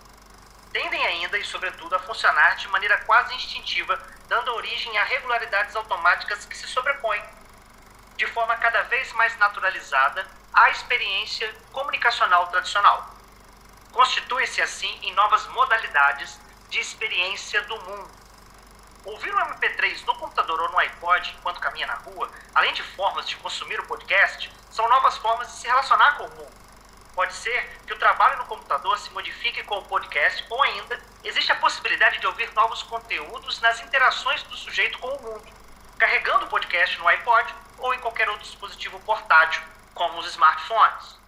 Tendem ainda e, sobretudo, a funcionar de maneira quase instintiva, dando origem a regularidades automáticas que se sobrepõem, de forma cada vez mais naturalizada, à experiência comunicacional tradicional. Constitui-se, assim, em novas modalidades de experiência do mundo Ouvir um MP3 no computador ou no iPod enquanto caminha na rua, além de formas de consumir o podcast, são novas formas de se relacionar com o mundo. Pode ser que o trabalho no computador se modifique com o podcast, ou ainda, existe a possibilidade de ouvir novos conteúdos nas interações do sujeito com o mundo, carregando o podcast no iPod ou em qualquer outro dispositivo portátil, como os smartphones.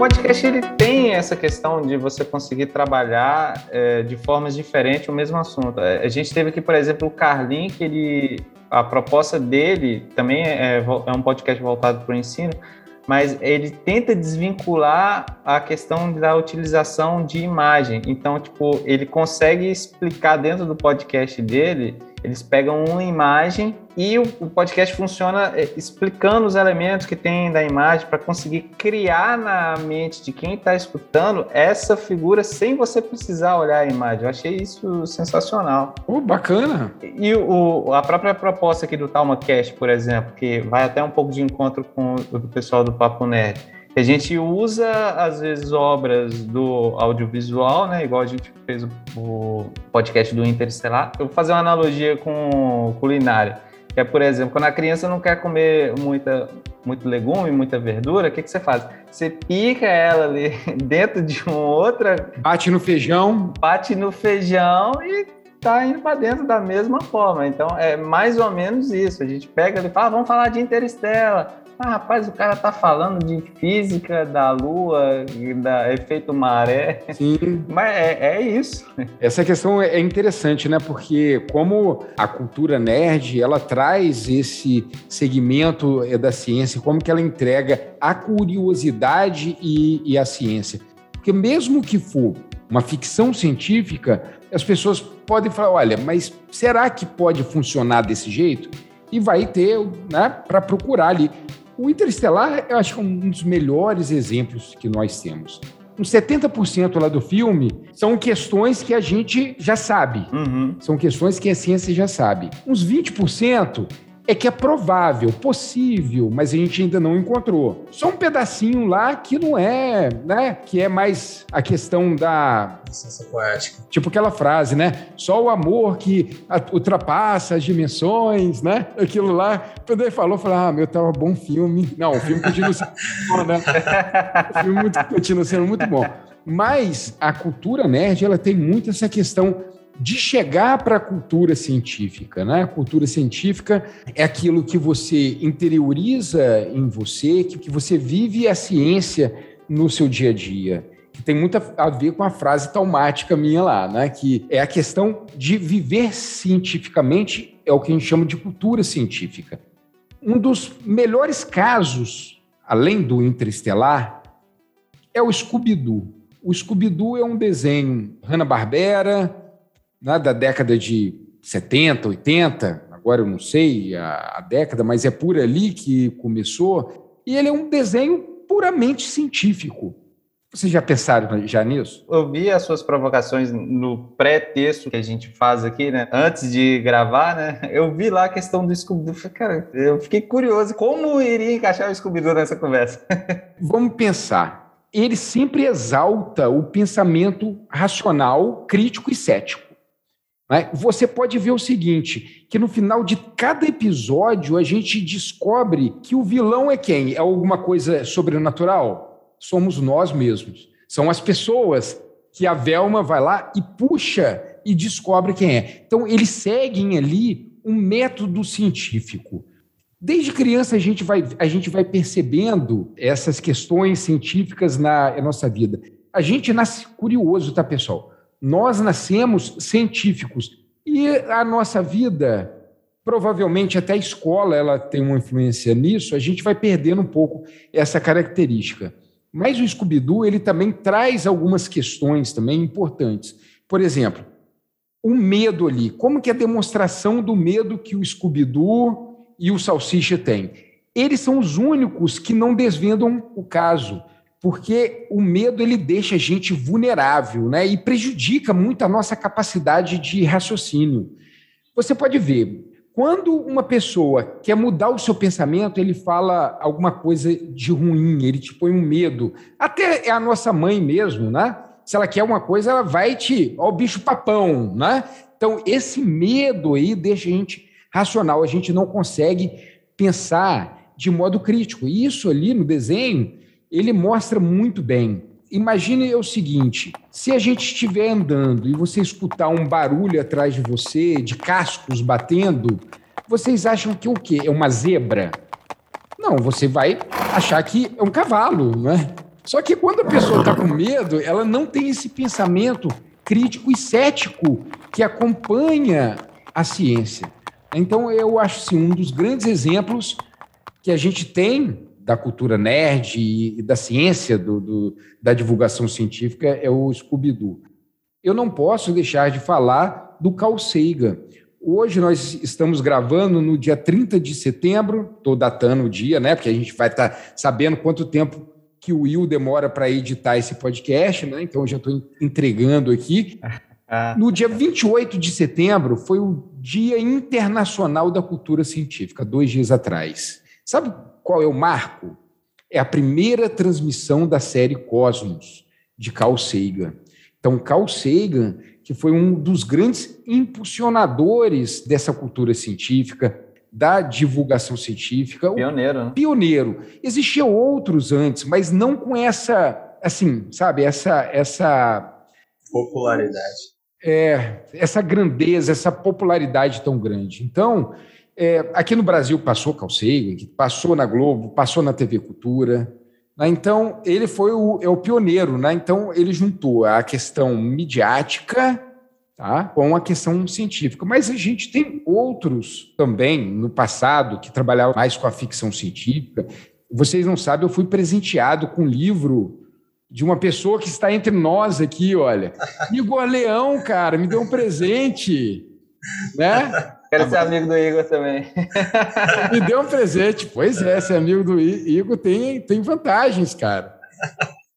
Podcast ele tem essa questão de você conseguir trabalhar é, de formas diferentes o mesmo assunto. É, a gente teve aqui, por exemplo, o Carlin, que ele, a proposta dele também é, é um podcast voltado para o ensino, mas ele tenta desvincular a questão da utilização de imagem. Então, tipo, ele consegue explicar dentro do podcast dele eles pegam uma imagem e o, o podcast funciona é, explicando os elementos que tem da imagem para conseguir criar na mente de quem está escutando essa figura sem você precisar olhar a imagem. Eu achei isso sensacional. Oh, bacana! E o, a própria proposta aqui do TalmaCast, por exemplo, que vai até um pouco de encontro com o do pessoal do Papo Nerd a gente usa, às vezes, obras do audiovisual, né? Igual a gente fez o podcast do Interestelar. Eu vou fazer uma analogia com culinária. Que é, por exemplo, quando a criança não quer comer muita, muito legume, muita verdura, o que, que você faz? Você pica ela ali dentro de uma outra. Bate no feijão. Bate no feijão e tá indo para dentro da mesma forma. Então, é mais ou menos isso. A gente pega e fala, ah, vamos falar de Interestela. Ah, rapaz, o cara tá falando de física da Lua, da efeito maré. Sim. Mas é, é isso. Essa questão é interessante, né? Porque como a cultura nerd, ela traz esse segmento é, da ciência, como que ela entrega a curiosidade e, e a ciência. Porque mesmo que for uma ficção científica, as pessoas podem falar, olha, mas será que pode funcionar desse jeito? E vai ter, né, para procurar ali. O Interestelar, eu acho que é um dos melhores exemplos que nós temos. Uns 70% lá do filme são questões que a gente já sabe. Uhum. São questões que a ciência já sabe. Uns 20% é que é provável, possível, mas a gente ainda não encontrou. Só um pedacinho lá que não é, né? Que é mais a questão da. Licença poética. Tipo aquela frase, né? Só o amor que ultrapassa as dimensões, né? Aquilo lá. Quando ele falou, eu falei, ah, meu, tava bom filme. Não, o filme continua sendo bom, né? O filme muito, continua sendo muito bom. Mas a cultura nerd, ela tem muito essa questão de chegar para a cultura científica. Né? A cultura científica é aquilo que você interioriza em você, que, que você vive a ciência no seu dia a dia. Que tem muito a ver com a frase taumática minha lá, né? que é a questão de viver cientificamente, é o que a gente chama de cultura científica. Um dos melhores casos, além do Interestelar, é o Scooby-Doo. O Scooby-Doo é um desenho Hanna-Barbera, né, da década de 70, 80, agora eu não sei a, a década, mas é por ali que começou, e ele é um desenho puramente científico. Vocês já pensaram já nisso? Eu vi as suas provocações no pré-texto que a gente faz aqui, né? Antes de gravar, né? Eu vi lá a questão do Scooby-Doo. Cara, eu fiquei curioso. Como iria encaixar o Scooby-Doo nessa conversa? Vamos pensar. Ele sempre exalta o pensamento racional, crítico e cético. Né? Você pode ver o seguinte: que no final de cada episódio a gente descobre que o vilão é quem? É alguma coisa sobrenatural? Somos nós mesmos. São as pessoas que a Velma vai lá e puxa e descobre quem é. Então, eles seguem ali um método científico. Desde criança a gente vai, a gente vai percebendo essas questões científicas na, na nossa vida. A gente nasce curioso, tá, pessoal? Nós nascemos científicos e a nossa vida, provavelmente até a escola, ela tem uma influência nisso, a gente vai perdendo um pouco essa característica. Mas o Scooby-Doo, ele também traz algumas questões também importantes. Por exemplo, o medo ali. Como que é a demonstração do medo que o Scooby-Doo e o Salsicha têm? Eles são os únicos que não desvendam o caso porque o medo ele deixa a gente vulnerável, né? E prejudica muito a nossa capacidade de raciocínio. Você pode ver, quando uma pessoa quer mudar o seu pensamento, ele fala alguma coisa de ruim, ele te põe um medo. Até é a nossa mãe mesmo, né? Se ela quer uma coisa, ela vai te, ó, o bicho papão, né? Então, esse medo aí deixa a gente racional, a gente não consegue pensar de modo crítico. E isso ali no desenho ele mostra muito bem. Imagine o seguinte: se a gente estiver andando e você escutar um barulho atrás de você, de cascos batendo, vocês acham que o quê? É uma zebra? Não, você vai achar que é um cavalo, né? Só que quando a pessoa está com medo, ela não tem esse pensamento crítico e cético que acompanha a ciência. Então, eu acho assim, um dos grandes exemplos que a gente tem da cultura nerd e, da ciência, do, do, da divulgação científica, é o Scooby-Doo. Eu não posso deixar de falar do Carl Sagan. Hoje nós estamos gravando no dia 30 de setembro, estou datando o dia, né? Porque a gente vai estar tá sabendo quanto tempo que o Will demora para editar esse podcast, né? Então já estou entregando aqui. No dia 28 de setembro foi o Dia Internacional da Cultura Científica, dois dias atrás. Sabe qual é o marco? É a primeira transmissão da série Cosmos, de Carl Sagan. Então, Carl Sagan, que foi um dos grandes impulsionadores dessa cultura científica, da divulgação científica. Pioneiro. Né? Pioneiro. Existiam outros antes, mas não com essa, assim, sabe, essa, essa popularidade. É, essa grandeza, essa popularidade tão grande. Então, é, aqui no Brasil passou Calcei, passou na Globo, passou na TV Cultura. Né? Então, ele foi o, é o pioneiro. Né? Então, ele juntou a questão midiática tá? com a questão científica. Mas a gente tem outros também no passado que trabalhavam mais com a ficção científica. Vocês não sabem, eu fui presenteado com um livro de uma pessoa que está entre nós aqui, olha. Igor Leão, cara, me deu um presente, né? Quero ser amigo do Igor também. Me deu um presente. Pois é, ser amigo do Igor tem, tem vantagens, cara.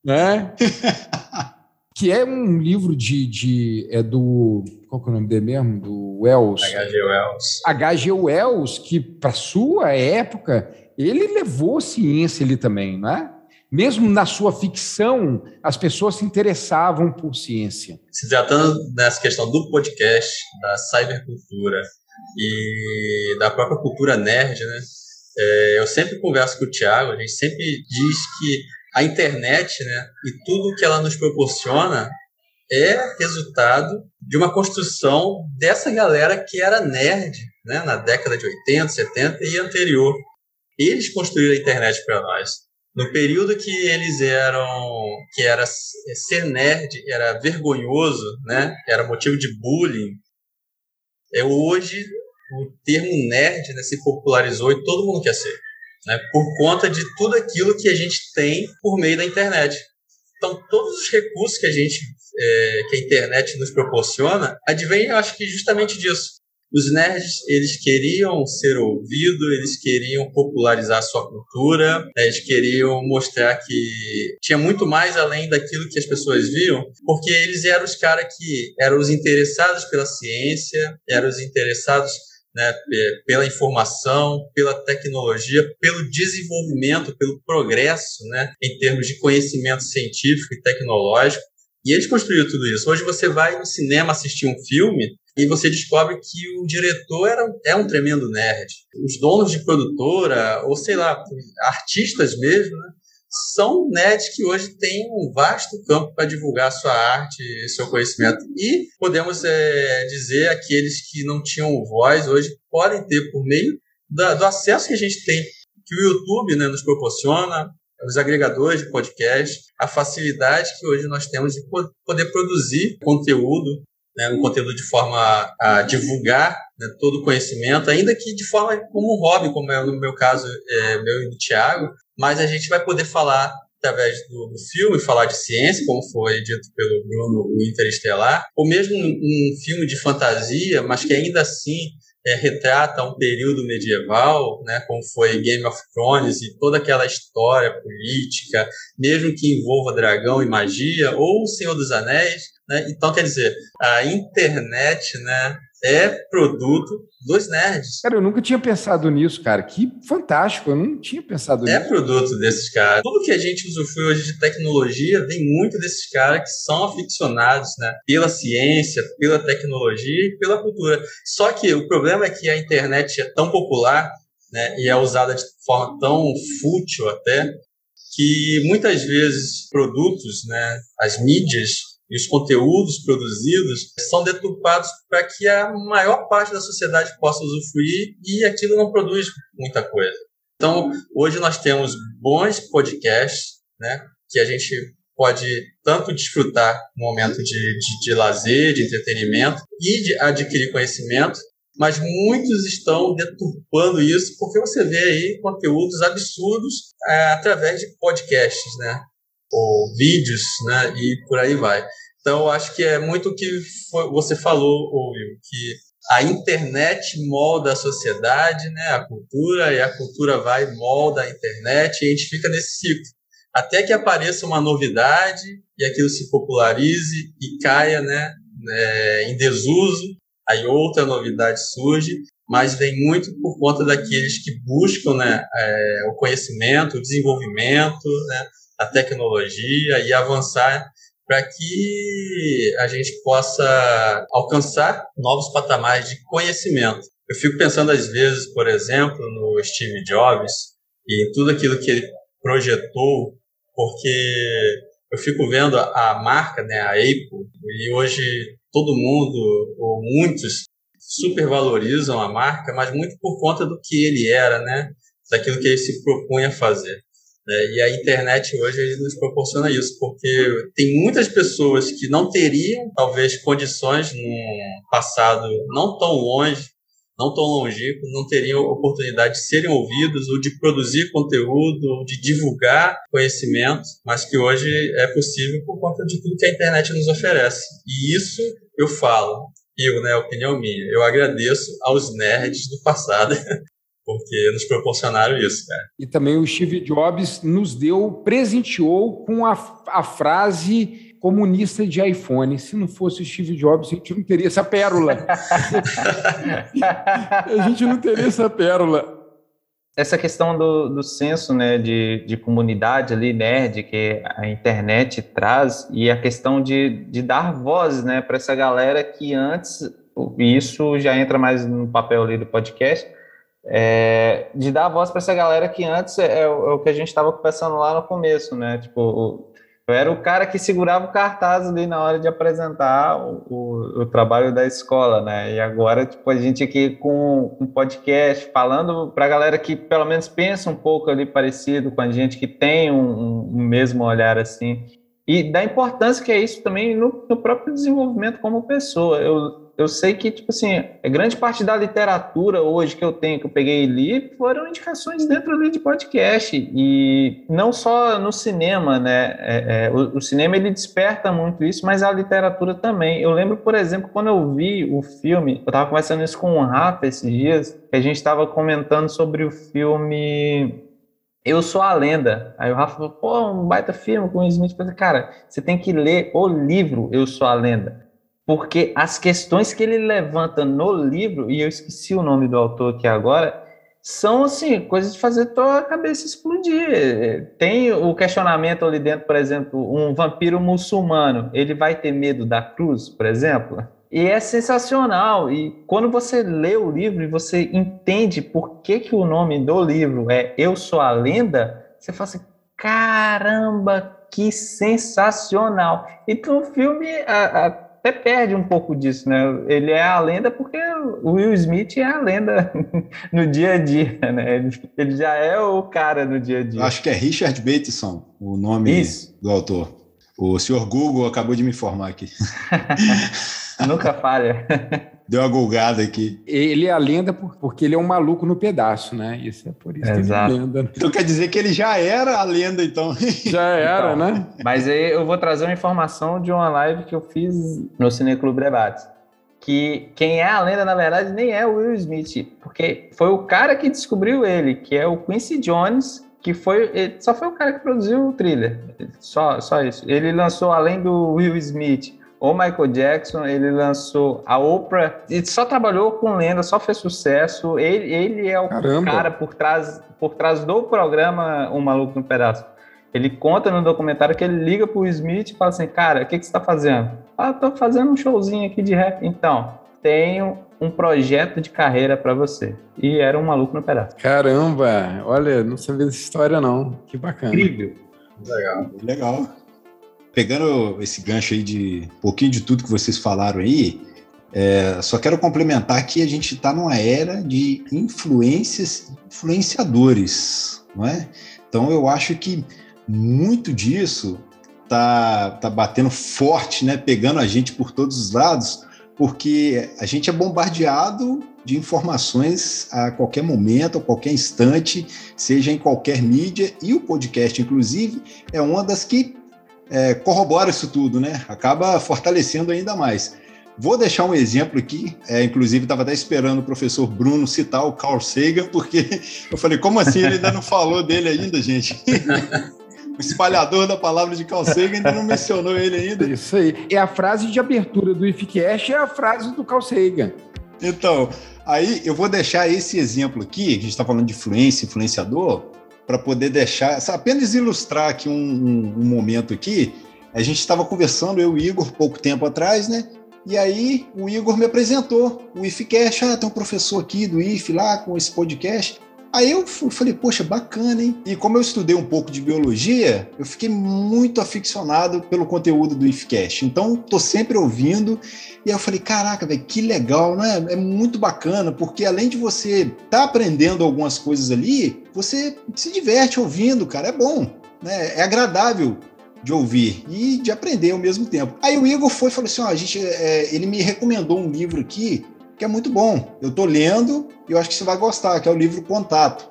Né? que é um livro de, de é do qual que é o nome dele mesmo? Do Wells. H.G. Wells. H.G. Wells, que para sua época, ele levou ciência ali também, não é? Mesmo na sua ficção, as pessoas se interessavam por ciência. Se tratando dessa questão do podcast, da cybercultura e da própria cultura nerd, né? É, eu sempre converso com o Thiago, a gente sempre diz que a internet, né, e tudo que ela nos proporciona é resultado de uma construção dessa galera que era nerd, né, na década de 80, 70 e anterior. Eles construíram a internet para nós. No período que eles eram, que era ser nerd era vergonhoso, né, era motivo de bullying. É hoje o termo nerd né, se popularizou e todo mundo quer ser né, por conta de tudo aquilo que a gente tem por meio da internet. Então, todos os recursos que a gente, é, que a internet nos proporciona, advém, eu acho que justamente disso. Os nerds, eles queriam ser ouvidos, eles queriam popularizar a sua cultura, né, eles queriam mostrar que tinha muito mais além daquilo que as pessoas viam, porque eles eram os caras que eram os interessados pela ciência, eram os interessados né, pela informação, pela tecnologia, pelo desenvolvimento, pelo progresso, né, em termos de conhecimento científico e tecnológico. E eles construíram tudo isso. Hoje você vai no cinema assistir um filme e você descobre que o diretor era, é um tremendo nerd. Os donos de produtora, ou sei lá, artistas mesmo, né, são nerds que hoje têm um vasto campo para divulgar sua arte seu conhecimento. E podemos é, dizer aqueles que não tinham voz hoje podem ter por meio da, do acesso que a gente tem, que o YouTube né, nos proporciona, os agregadores de podcast, a facilidade que hoje nós temos de poder produzir conteúdo, né, um conteúdo de forma a divulgar né, todo o conhecimento, ainda que de forma como um hobby, como é no meu caso, é, meu e do Tiago, mas a gente vai poder falar através do, do, filme, falar de ciência, como foi dito pelo Bruno, o Interestelar, ou mesmo um, um filme de fantasia, mas que ainda assim é, retrata um período medieval, né, como foi Game of Thrones e toda aquela história política, mesmo que envolva dragão e magia, ou O Senhor dos Anéis. Né? Então, quer dizer, a internet né, é produto dos nerds. Cara, eu nunca tinha pensado nisso, cara. Que fantástico, eu não tinha pensado é nisso. É produto desses caras. Tudo que a gente usufrui hoje de tecnologia vem muito desses caras que são aficionados né, pela ciência, pela tecnologia e pela cultura. Só que o problema é que a internet é tão popular né, e é usada de forma tão fútil até, que muitas vezes produtos, né, as mídias e os conteúdos produzidos são deturpados para que a maior parte da sociedade possa usufruir e aquilo não produz muita coisa. Então, hoje nós temos bons podcasts, né, que a gente pode tanto desfrutar no momento de, de, de lazer, de entretenimento e de adquirir conhecimento, mas muitos estão deturpando isso porque você vê aí conteúdos absurdos é, através de podcasts, né? Ou vídeos, né? E por aí vai. Então, acho que é muito o que você falou, Will, que a internet molda a sociedade, né, a cultura, e a cultura vai molda a internet, e a gente fica nesse ciclo. Até que apareça uma novidade e aquilo se popularize e caia né, é, em desuso, aí outra novidade surge, mas vem muito por conta daqueles que buscam né, é, o conhecimento, o desenvolvimento, né, a tecnologia e avançar para que a gente possa alcançar novos patamares de conhecimento. Eu fico pensando às vezes, por exemplo, no Steve Jobs e tudo aquilo que ele projetou, porque eu fico vendo a marca, né, a Apple, e hoje todo mundo, ou muitos, supervalorizam a marca, mas muito por conta do que ele era, né, daquilo que ele se propunha fazer. Né? E a internet hoje nos proporciona isso, porque tem muitas pessoas que não teriam, talvez, condições no passado não tão longe, não tão longínquo, não teriam oportunidade de serem ouvidos, ou de produzir conteúdo, ou de divulgar conhecimento, mas que hoje é possível por conta de tudo que a internet nos oferece. E isso eu falo, eu, né, opinião minha, eu agradeço aos nerds do passado porque nos proporcionaram isso, cara. E também o Steve Jobs nos deu, presenteou com a, a frase comunista de iPhone. Se não fosse o Steve Jobs, a gente não teria essa pérola. a gente não teria essa pérola. Essa questão do, do senso né, de, de comunidade ali, nerd, que a internet traz, e a questão de, de dar voz né, para essa galera que antes, isso já entra mais no papel ali do podcast, é, de dar voz para essa galera que antes é, é, o que a gente estava conversando lá no começo, né? Tipo, eu era o cara que segurava o cartaz ali na hora de apresentar o, o, o trabalho da escola, né? E agora, tipo, a gente aqui com um podcast falando para a galera que pelo menos pensa um pouco ali parecido com a gente, que tem um, um mesmo olhar assim. E da importância que é isso também no, no próprio desenvolvimento como pessoa. Eu, eu sei que, tipo assim, grande parte da literatura hoje que eu tenho, que eu peguei e li, foram indicações dentro ali de podcast. E não só no cinema, né? É, é, o, o, cinema ele desperta muito isso, mas a literatura também. Eu lembro, por exemplo, quando eu vi o filme, eu estava conversando isso com o Rafa esses dias, que a gente estava comentando sobre o filme eu Sou a Lenda. Aí o Rafa falou, pô, um baita filme com o Smith. Cara, você tem que ler o livro Eu Sou a Lenda porque as questões que ele levanta no livro, e eu esqueci o nome do autor aqui agora, são assim, coisas de fazer tua cabeça explodir. Tem o questionamento ali dentro, por exemplo, um vampiro muçulmano, ele vai ter medo da cruz, por exemplo? E é sensacional. E quando você lê o livro e você entende por que, que o nome do livro é Eu Sou a Lenda, você fala assim: caramba, que sensacional! Então o filme, a, a até perde um pouco disso, né? Ele é a lenda porque o Will Smith é a lenda no dia a dia, né? Ele, já é o cara no dia a dia. Acho que é Richard Bateson, o nome Isso. do autor. O senhor Google acabou de me informar aqui. Nunca falha. Deu uma golgada aqui. Ele é a lenda porque ele é um maluco no pedaço, né? Isso é por isso Exato. que ele é lenda. Então quer dizer que ele já era a lenda, então. Já era, então, né? Mas aí eu vou trazer uma informação de uma live que eu fiz no Cineclube Debates. Que quem é a lenda, na verdade, nem é o Will Smith, porque foi o cara que descobriu ele, que é o Quincy Jones, que foi. Só foi o cara que produziu o thriller. Só, só isso. Ele lançou, além do Will Smith, o Michael Jackson, ele lançou a Oprah, ele só trabalhou com lenda, só fez sucesso. Ele, ele é o Caramba. cara por trás, por trás do programa O Maluco no Pedaço. Ele conta no documentário que ele liga pro Smith e fala assim, cara, o que, que você está fazendo? Ah, tô fazendo um showzinho aqui de rap. Então, tenho um projeto de carreira para você. E era um maluco no pedaço. Caramba, olha, não sabia dessa história não. Que bacana. Incrível. Legal. Legal pegando esse gancho aí de um pouquinho de tudo que vocês falaram aí, é, só quero complementar que a gente está numa era de influências, influenciadores, não é? Então eu acho que muito disso tá, tá batendo forte, né? Pegando a gente por todos os lados, porque a gente é bombardeado de informações a qualquer momento, a qualquer instante, seja em qualquer mídia, e o podcast, inclusive, é uma das que é, corrobora isso tudo, né? Acaba fortalecendo ainda mais. Vou deixar um exemplo aqui, é, inclusive estava até esperando o professor Bruno citar o Carl Sagan, porque eu falei, como assim ele ainda não falou dele ainda, gente? o espalhador da palavra de Carl Sagan ainda não mencionou ele ainda. Isso aí. É a frase de abertura do IFCast, é a frase do Carl Sagan. Então, aí eu vou deixar esse exemplo aqui, a gente está falando de influência, influenciador, para poder deixar, apenas ilustrar aqui um, um, um momento aqui. A gente estava conversando, eu e o Igor, pouco tempo atrás, né? E aí o Igor me apresentou o IFCast, ah, tem um professor aqui do IF lá com esse podcast. Aí eu falei, poxa, bacana, hein? E como eu estudei um pouco de biologia, eu fiquei muito aficionado pelo conteúdo do IFCast. Então, tô sempre ouvindo. E aí eu falei, caraca, velho, que legal, né? É muito bacana, porque além de você tá aprendendo algumas coisas ali, você se diverte ouvindo, cara. É bom, né? É agradável de ouvir e de aprender ao mesmo tempo. Aí o Igor foi e falou assim: ó, a gente, é, ele me recomendou um livro aqui que é muito bom. Eu estou lendo e eu acho que você vai gostar, que é o livro Contato.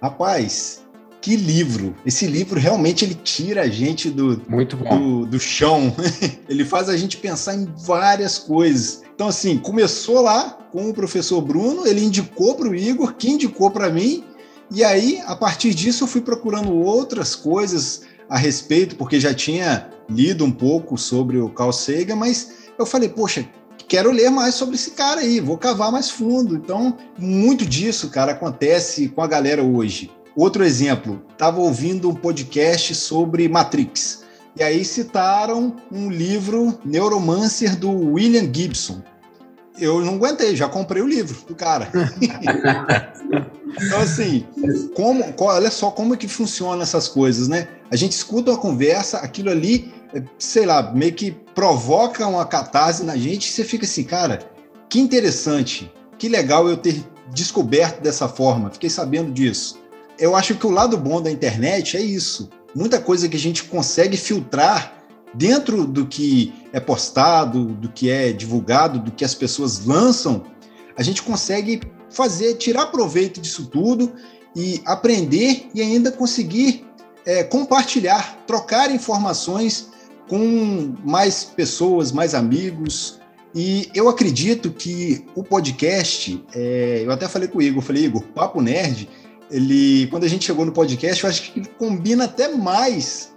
Rapaz, que livro! Esse livro realmente ele tira a gente do, muito do, do chão. ele faz a gente pensar em várias coisas. Então, assim, começou lá com o professor Bruno, ele indicou para o Igor, que indicou para mim, e aí, a partir disso, eu fui procurando outras coisas a respeito, porque já tinha lido um pouco sobre o Carl Sagan, mas eu falei, poxa, quero ler mais sobre esse cara aí, vou cavar mais fundo. Então, muito disso, cara, acontece com a galera hoje. Outro exemplo, estava ouvindo um podcast sobre Matrix. E aí citaram um livro Neuromancer do William Gibson. Eu não aguentei, já comprei o livro do cara. então, assim, como, olha só como que funciona essas coisas, né? A gente escuta uma conversa, aquilo ali, é, sei lá, meio que provoca uma catarse na gente você fica assim, cara, que interessante, que legal eu ter descoberto dessa forma, fiquei sabendo disso. Eu acho que o lado bom da internet é isso. Muita coisa que a gente consegue filtrar dentro do que é postado, do que é divulgado, do que as pessoas lançam, a gente consegue fazer, tirar proveito disso tudo e aprender e ainda conseguir é, compartilhar, trocar informações com mais pessoas, mais amigos. E eu acredito que o podcast, é, eu até falei com o Igor, falei, Igor, Papo Nerd, ele, quando a gente chegou no podcast, eu acho que combina até mais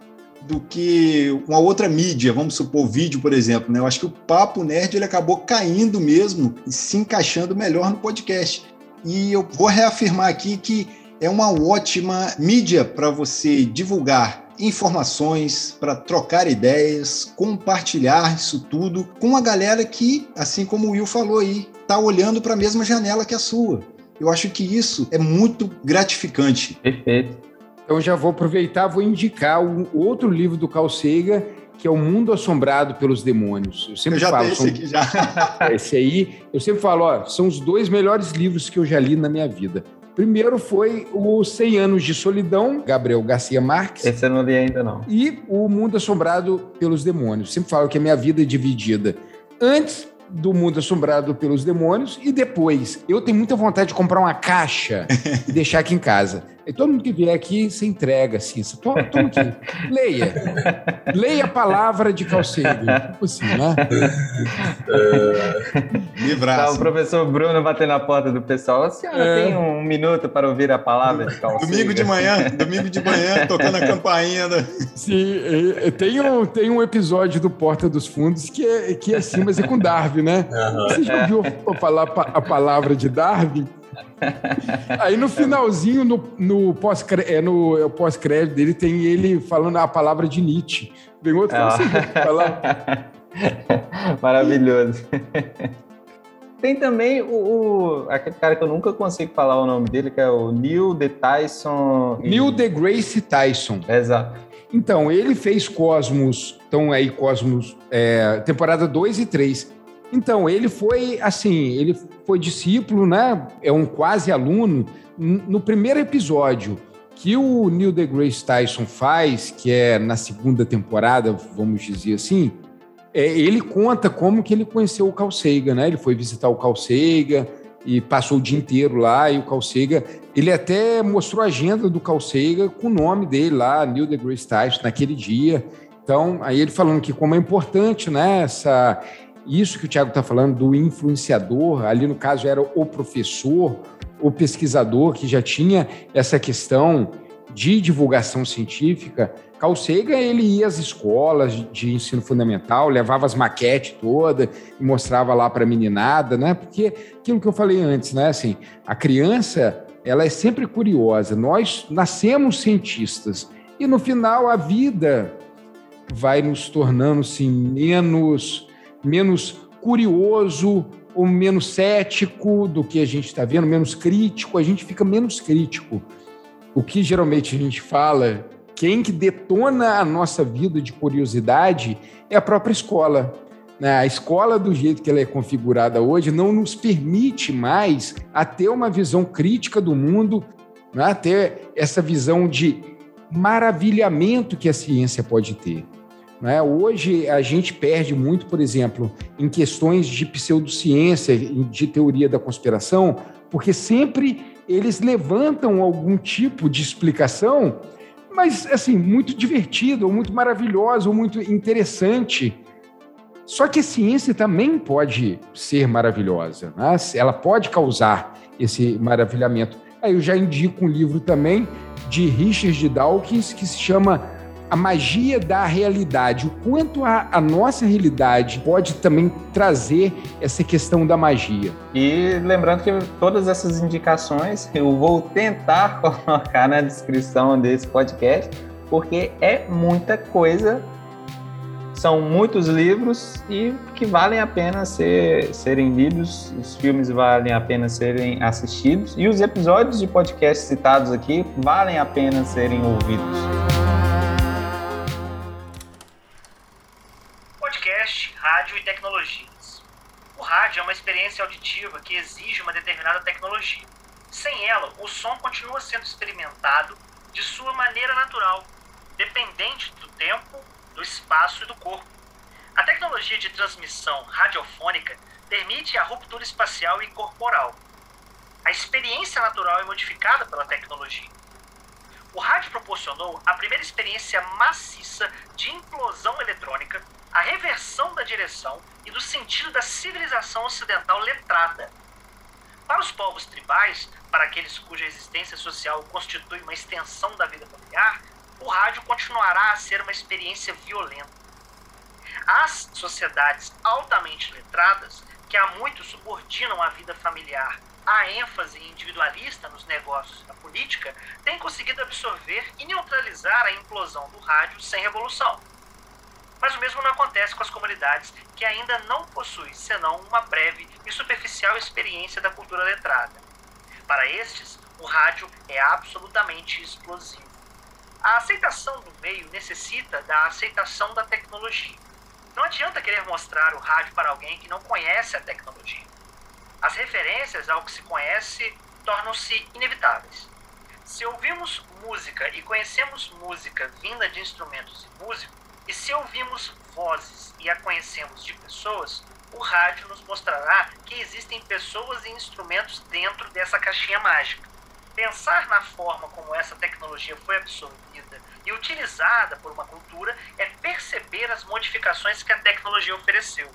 do que uma outra mídia, vamos supor, vídeo, por exemplo. Né? Eu acho que o Papo Nerd ele acabou caindo mesmo e se encaixando melhor no podcast. E eu vou reafirmar aqui que é uma ótima mídia para você divulgar informações, para trocar ideias, compartilhar isso tudo com a galera que, assim como o Will falou aí, está olhando para a mesma janela que a sua. Eu acho que isso é muito gratificante. Perfeito. Então já vou aproveitar, vou indicar um outro livro do Carl Sagan, que é O Mundo Assombrado pelos Demônios. Eu sempre eu já falo, esse são... aqui já. esse aí, eu sempre falo, ó, são os dois melhores livros que eu já li na minha vida. Primeiro foi o 100 Anos de Solidão, Gabriel Garcia Marques. Esse eu não li ainda, não. E O Mundo Assombrado pelos Demônios. Sempre falo que a minha vida é dividida. Antes do Mundo Assombrado pelos Demônios e depois. Eu tenho muita vontade de comprar uma caixa e deixar aqui em casa. E todo mundo que vier aqui, você entrega, assim. Toma, toma aqui. Leia. Leia a palavra de Calcego. Tipo assim, né? Livraço. Tá o professor Bruno batendo na porta do pessoal. A senhora é. tem um minuto para ouvir a palavra de Calcego? Domingo de manhã, domingo de manhã, tocando a campainha. Da... Sim, tem um, tem um episódio do Porta dos Fundos que é, que é assim, mas é com Darwin, né? Uhum. Você já ouviu falar a palavra de Darwin? Aí no finalzinho, no, no pós-crédito é, no, é pós dele, tem ele falando a palavra de Nietzsche. Vem outro ah. falar. Maravilhoso. Tem também o, o, aquele cara que eu nunca consigo falar o nome dele, que é o Neil de Tyson. Neil deGrasse Tyson. Exato. Então, ele fez Cosmos, então aí Cosmos, é, temporada 2 e 3. Então, ele foi assim, ele foi discípulo, né? É um quase aluno. No primeiro episódio que o Neil deGrasse Tyson faz, que é na segunda temporada, vamos dizer assim, é, ele conta como que ele conheceu o Sagan, né? Ele foi visitar o Sagan e passou o dia inteiro lá e o Sagan, ele até mostrou a agenda do Sagan com o nome dele lá, Neil deGrasse Tyson, naquele dia. Então, aí ele falando que como é importante, né, essa, isso que o Tiago está falando do influenciador, ali no caso era o professor, o pesquisador que já tinha essa questão de divulgação científica. Carl Sagan, ele ia às escolas de ensino fundamental, levava as maquetes todas e mostrava lá para a meninada, né? Porque aquilo que eu falei antes, né? Assim, a criança, ela é sempre curiosa. Nós nascemos cientistas e no final a vida vai nos tornando assim menos menos curioso ou menos cético do que a gente está vendo, menos crítico, a gente fica menos crítico. O que geralmente a gente fala, quem que detona a nossa vida de curiosidade é a própria escola. Né? A escola, do jeito que ela é configurada hoje, não nos permite mais a ter uma visão crítica do mundo, né? ter essa visão de maravilhamento que a ciência pode ter. Né? Hoje a gente perde muito, por exemplo, em questões de pseudociência, de teoria da conspiração, porque sempre eles levantam algum tipo de explicação, mas assim, muito divertido, ou muito maravilhoso, ou muito interessante. Só que a ciência também pode ser maravilhosa, né? ela pode causar esse maravilhamento. Aí eu já indico um livro também de Richard Dawkins que se chama a magia da realidade, o quanto a, a, nossa realidade pode também trazer essa questão da magia. E lembrando que todas essas indicações eu vou tentar colocar na descrição desse podcast, porque é muita coisa são muitos livros e que valem a pena ser, serem lidos, os filmes valem a pena serem assistidos e os episódios de podcast citados aqui valem a pena serem ouvidos. Tecnologias. O rádio é uma experiência auditiva que exige uma determinada tecnologia. Sem ela, o som continua sendo experimentado de sua maneira natural, dependente do tempo do espaço e do corpo. A tecnologia de transmissão radiofônica permite a ruptura espacial e corporal. A experiência natural é modificada pela tecnologia. O rádio proporcionou a primeira experiência maciça de implosão eletrônica, a reversão da direção e do sentido da civilização ocidental letrada. Para os povos tribais, para aqueles cuja existência social constitui uma extensão da vida familiar, o rádio continuará a ser uma experiência violenta. As sociedades altamente letradas, que há muito subordinam a vida familiar à ênfase individualista nos negócios e na política, têm conseguido absorver e neutralizar a implosão do rádio sem revolução. Mas o mesmo não acontece com as comunidades que ainda não possuem senão uma breve e superficial experiência da cultura letrada. Para estes, o rádio é absolutamente explosivo. A aceitação do meio necessita da aceitação da tecnologia. Não adianta querer mostrar o rádio para alguém que não conhece a tecnologia. As referências ao que se conhece tornam-se inevitáveis. Se ouvimos música e conhecemos música vinda de instrumentos e músicos, e se ouvimos vozes e a conhecemos de pessoas, o rádio nos mostrará que existem pessoas e instrumentos dentro dessa caixinha mágica. Pensar na forma como essa tecnologia foi absorvida e utilizada por uma cultura é perceber as modificações que a tecnologia ofereceu.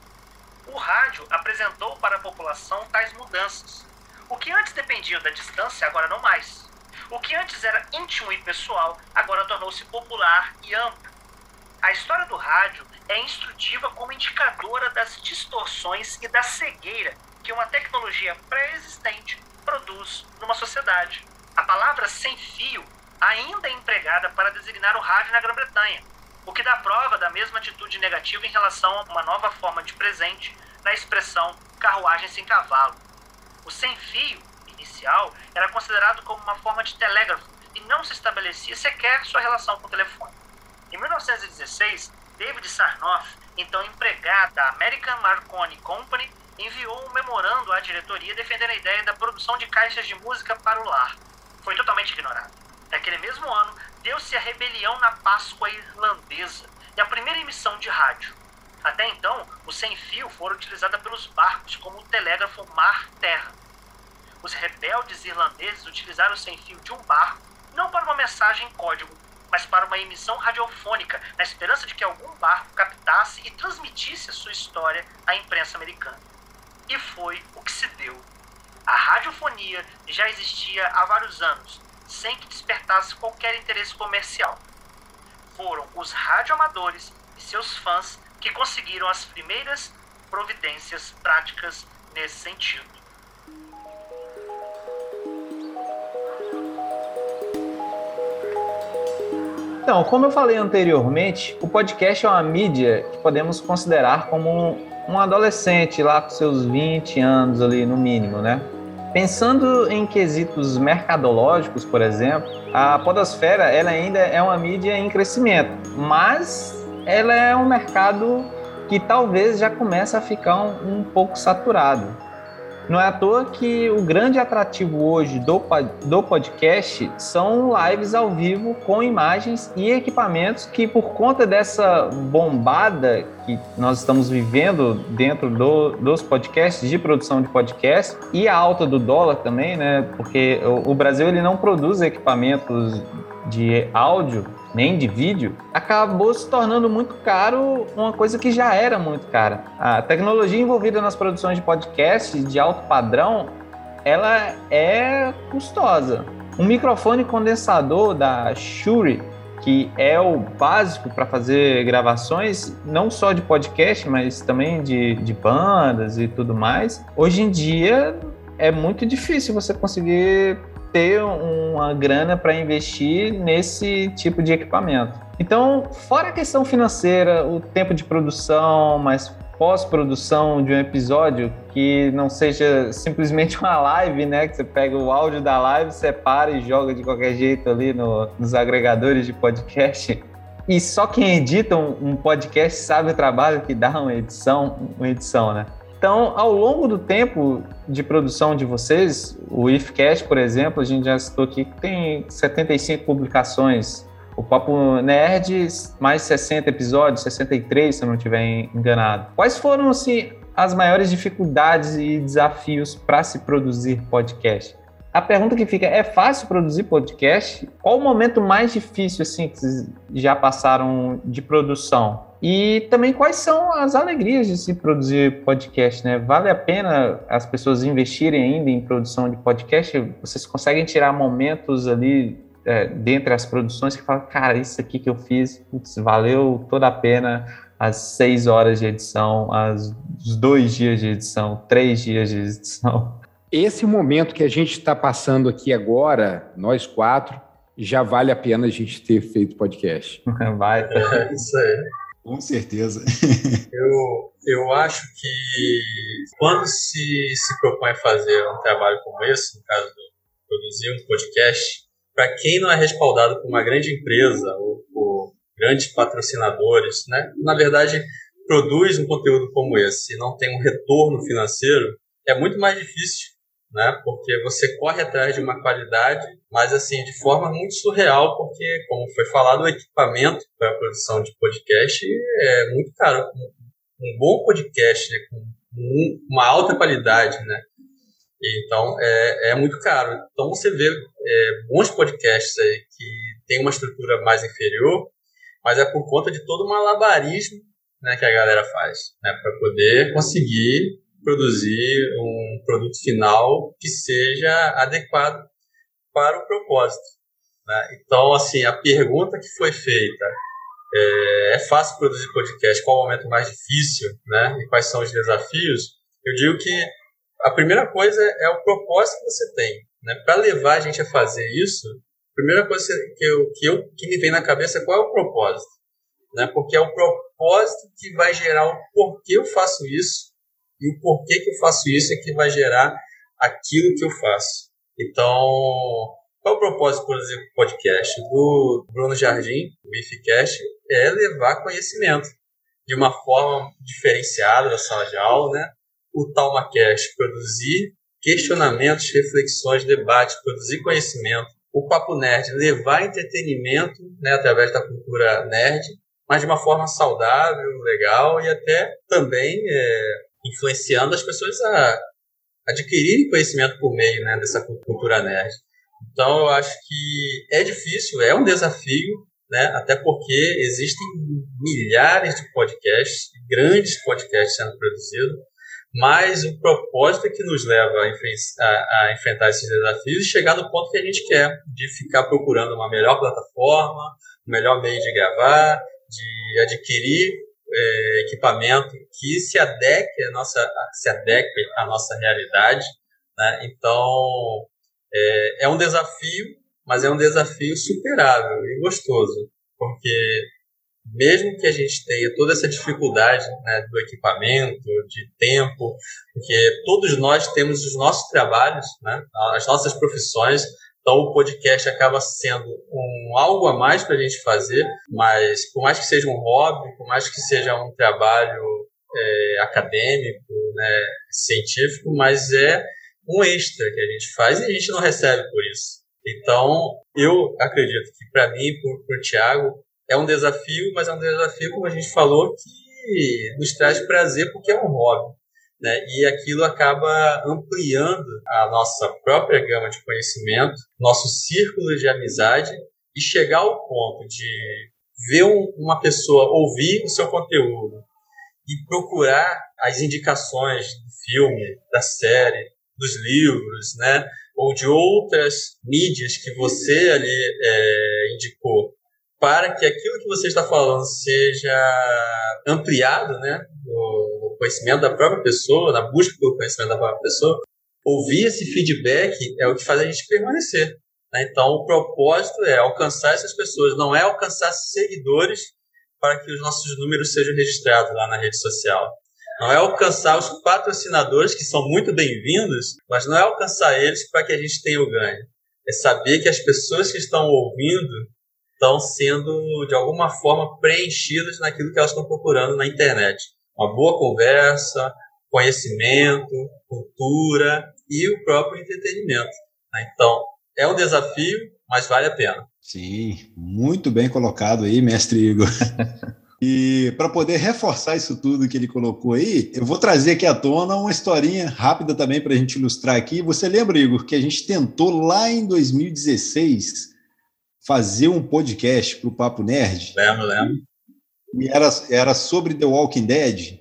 O rádio apresentou para a população tais mudanças. O que antes dependia da distância, agora não mais. O que antes era íntimo e pessoal, agora tornou-se popular e amplo. A história do rádio é instrutiva como indicadora das distorções e da cegueira que uma tecnologia pré-existente produz numa sociedade. A palavra sem fio ainda é empregada para designar o rádio na Grã-Bretanha, o que dá prova da mesma atitude negativa em relação a uma nova forma de presente na expressão carruagem sem cavalo. O sem fio, inicial, era considerado como uma forma de telégrafo e não se estabelecia sequer sua relação com o telefone. Em 1916, David Sarnoff, então empregado da American Marconi Company, enviou um memorando à diretoria defendendo a ideia da produção de caixas de música para o lar. Foi totalmente ignorado. Naquele mesmo ano, deu-se a rebelião na Páscoa irlandesa e a primeira emissão de rádio. Até então, o sem-fio fora utilizada pelos barcos como o telégrafo mar-terra. Os rebeldes irlandeses utilizaram o sem-fio de um barco não para uma mensagem em código, mas para uma emissão radiofônica, na esperança de que algum barco captasse e transmitisse a sua história à imprensa americana. E foi o que se deu. A radiofonia já existia há vários anos, sem que despertasse qualquer interesse comercial. Foram os radioamadores e seus fãs que conseguiram as primeiras providências práticas nesse sentido. Então, como eu falei anteriormente, o podcast é uma mídia que podemos considerar como um adolescente lá com seus 20 anos ali no mínimo, né? Pensando em quesitos mercadológicos, por exemplo, a podosfera ela ainda é uma mídia em crescimento, mas ela é um mercado que talvez já comece a ficar um, um pouco saturado. Não é à toa que o grande atrativo hoje do, do podcast são lives ao vivo com imagens e equipamentos que, por conta dessa bombada que nós estamos vivendo dentro do, dos podcasts, de produção de podcast, e a alta do dólar também, né? Porque o, o Brasil ele não produz equipamentos de áudio nem de vídeo, acabou se tornando muito caro uma coisa que já era muito cara. A tecnologia envolvida nas produções de podcast de alto padrão, ela é custosa. Um microfone condensador da Shure que é o básico para fazer gravações, não só de podcast, mas também de, de bandas e tudo mais, hoje em dia é muito difícil você conseguir ter uma grana para investir nesse tipo de equipamento. Então, fora a questão financeira, o tempo de produção, mas pós-produção de um episódio que não seja simplesmente uma live, né? Que você pega o áudio da live, separa e joga de qualquer jeito ali no, nos agregadores de podcast. E só quem edita um, um, podcast sabe o trabalho que dá uma edição, uma edição, né? Então, ao longo do tempo de produção de vocês, o IFCast, por exemplo, a gente já citou aqui que tem 75 publicações o Papo Nerd, mais 60 episódios, 63, se eu não estiver enganado. Quais foram, assim, as maiores dificuldades e desafios para se produzir podcast? A pergunta que fica é fácil produzir podcast? Qual o momento mais difícil assim que vocês já passaram de produção? E também quais são as alegrias de se produzir podcast, né? Vale a pena as pessoas investirem ainda em produção de podcast? Vocês conseguem tirar momentos ali é, dentre as produções que fala, cara, isso aqui que eu fiz, putz, valeu toda a pena as seis horas de edição, as, os dois dias de edição, três dias de edição. Esse momento que a gente está passando aqui agora, nós quatro, já vale a pena a gente ter feito podcast. Vai. É, isso aí. Com certeza. eu, eu acho que quando se, se propõe fazer um trabalho como esse, no caso de produzir um podcast, para quem não é respaldado por uma grande empresa ou por grandes patrocinadores, né? Na verdade, produz um conteúdo como esse e não tem um retorno financeiro, é muito mais difícil, né? Porque você corre atrás de uma qualidade, mas assim, de forma muito surreal, porque como foi falado, o equipamento para a produção de podcast é muito caro. Um bom podcast né, com uma alta qualidade, né? Então, é, é muito caro. Então, você vê é, bons podcasts aí que tem uma estrutura mais inferior, mas é por conta de todo um malabarismo né, que a galera faz, né, para poder conseguir produzir um produto final que seja adequado para o propósito. Né? Então, assim, a pergunta que foi feita é, é fácil produzir podcast? Qual o momento mais difícil? Né? E quais são os desafios? Eu digo que a primeira coisa é o propósito que você tem. Né? Para levar a gente a fazer isso, a primeira coisa que, eu, que, eu, que me vem na cabeça é qual é o propósito. Né? Porque é o propósito que vai gerar o porquê eu faço isso, e o porquê que eu faço isso é que vai gerar aquilo que eu faço. Então, qual o propósito, por exemplo, do podcast do Bruno Jardim, o IFCast, é levar conhecimento de uma forma diferenciada da sala de aula, né? o TalmaCast, produzir questionamentos, reflexões, debates, produzir conhecimento. O Papo Nerd, levar entretenimento né, através da cultura nerd, mas de uma forma saudável, legal e até também é, influenciando as pessoas a adquirirem conhecimento por meio né, dessa cultura nerd. Então, eu acho que é difícil, é um desafio, né, até porque existem milhares de podcasts, grandes podcasts sendo produzidos, mas o propósito é que nos leva a, a, a, enfrentar esses desafios e chegar no ponto que a gente quer, de ficar procurando uma melhor plataforma, um melhor meio de gravar, de adquirir é, equipamento que se adeque à nossa, se adeque à nossa realidade. Né? Então, é, é um desafio, mas é um desafio superável e gostoso, porque mesmo que a gente tenha toda essa dificuldade né, do equipamento, de tempo, porque todos nós temos os nossos trabalhos, né, as nossas profissões, então o podcast acaba sendo um algo a mais para a gente fazer, mas por mais que seja um hobby, por mais que seja um trabalho é, acadêmico, né, científico, mas é um extra que a gente faz e a gente não recebe por isso. Então, eu acredito que para mim para o Tiago, é um desafio, mas é um desafio, como a gente falou, que nos traz prazer porque é um hobby. Né? E aquilo acaba ampliando a nossa própria gama de conhecimento, nosso círculo de amizade e chegar ao ponto de ver um, uma pessoa ouvir o seu conteúdo e procurar as indicações do filme, da série, dos livros, né? ou de outras mídias que você ali é, indicou para que aquilo que você está falando seja ampliado, né, no conhecimento da própria pessoa, na busca pelo conhecimento da própria pessoa, ouvir esse feedback é o que faz a gente permanecer. Né? Então, o propósito é alcançar essas pessoas, não é alcançar seguidores para que os nossos números sejam registrados lá na rede social. Não é alcançar os patrocinadores, que são muito bem-vindos, mas não é alcançar eles para que a gente tenha o ganho. É saber que as pessoas que estão ouvindo estão sendo, de alguma forma, preenchidas naquilo que elas estão procurando na internet. Uma boa conversa, conhecimento, cultura e o próprio entretenimento. Né? Então, é um desafio, mas vale a pena. Sim, muito bem colocado aí, mestre Igor. E para poder reforçar isso tudo que ele colocou aí, eu vou trazer aqui à tona uma historinha rápida também para a gente ilustrar aqui. Você lembra, Igor, que a gente tentou lá em 2016 fazer um podcast para o Papo Nerd? Lembro, lembro. E era, era sobre The Walking Dead.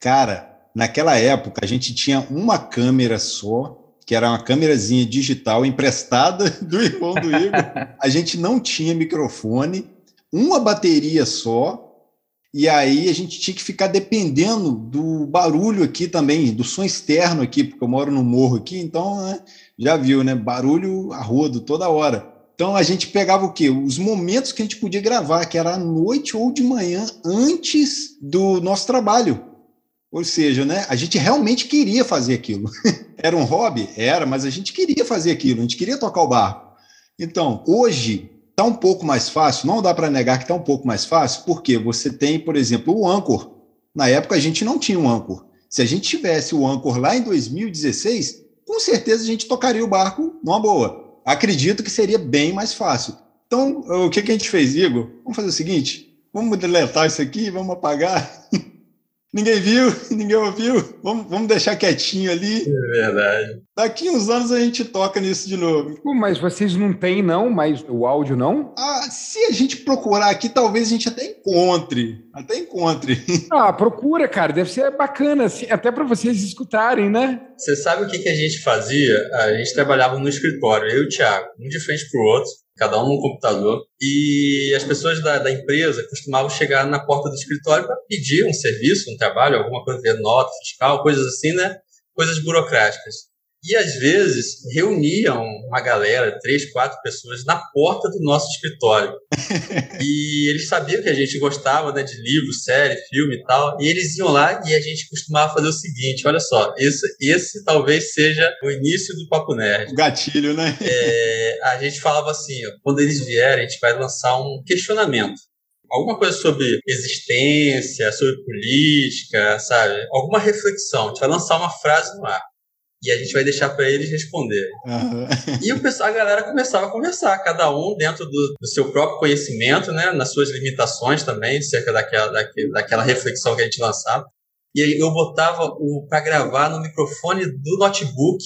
Cara, naquela época a gente tinha uma câmera só, que era uma câmerazinha digital emprestada do irmão do Igor. A gente não tinha microfone, uma bateria só, e aí a gente tinha que ficar dependendo do barulho aqui também, do som externo aqui, porque eu moro no morro aqui, então né, já viu, né? Barulho a rodo toda hora. Então a gente pegava o quê? Os momentos que a gente podia gravar, que era à noite ou de manhã, antes do nosso trabalho. Ou seja, né, a gente realmente queria fazer aquilo. era um hobby? Era, mas a gente queria fazer aquilo, a gente queria tocar o barco. Então, hoje, Está um pouco mais fácil, não dá para negar que está um pouco mais fácil, porque você tem, por exemplo, o Anchor. Na época a gente não tinha um Anchor. Se a gente tivesse o Anchor lá em 2016, com certeza a gente tocaria o barco numa boa. Acredito que seria bem mais fácil. Então, o que, que a gente fez, Igor? Vamos fazer o seguinte: vamos deletar isso aqui, vamos apagar. Ninguém viu, ninguém ouviu. Vamos, vamos deixar quietinho ali. É verdade. Daqui uns anos a gente toca nisso de novo. Pô, mas vocês não têm, não? Mas o áudio não? Ah, se a gente procurar aqui, talvez a gente até encontre. Até encontre. Ah, procura, cara. Deve ser bacana, assim, até para vocês escutarem, né? Você sabe o que, que a gente fazia? A gente trabalhava no escritório, eu e o Thiago, um de frente pro outro cada um num computador. E as pessoas da, da empresa costumavam chegar na porta do escritório para pedir um serviço, um trabalho, alguma coisa, nota fiscal, coisas assim, né? Coisas burocráticas. E às vezes reuniam uma galera, três, quatro pessoas, na porta do nosso escritório. e eles sabiam que a gente gostava né, de livros, série, filme e tal. E eles iam lá e a gente costumava fazer o seguinte: olha só, esse, esse talvez seja o início do Papo Nerd. O gatilho, né? É, a gente falava assim: ó, quando eles vierem, a gente vai lançar um questionamento alguma coisa sobre existência, sobre política, sabe? Alguma reflexão. A gente vai lançar uma frase no ar e a gente vai deixar para eles responder. Uhum. E o pessoal, a galera começava a conversar, cada um dentro do, do, seu próprio conhecimento, né, nas suas limitações também, cerca daquela, daquela, daquela reflexão que a gente lançava. E aí eu botava o para gravar no microfone do notebook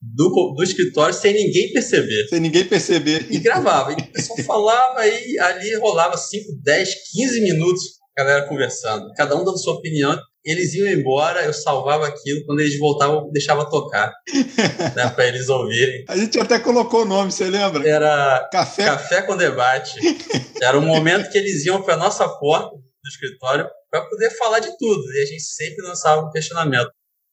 do, do escritório sem ninguém perceber. Sem ninguém perceber. E gravava. E o pessoal falava e ali rolava 5, 10, 15 minutos a galera conversando, cada um dando sua opinião eles iam embora, eu salvava aquilo, quando eles voltavam, eu deixava tocar, né, para eles ouvirem. A gente até colocou o nome, você lembra? Era Café, Café com Debate. Era um momento que eles iam para nossa porta do escritório para poder falar de tudo, e a gente sempre lançava um questionamento.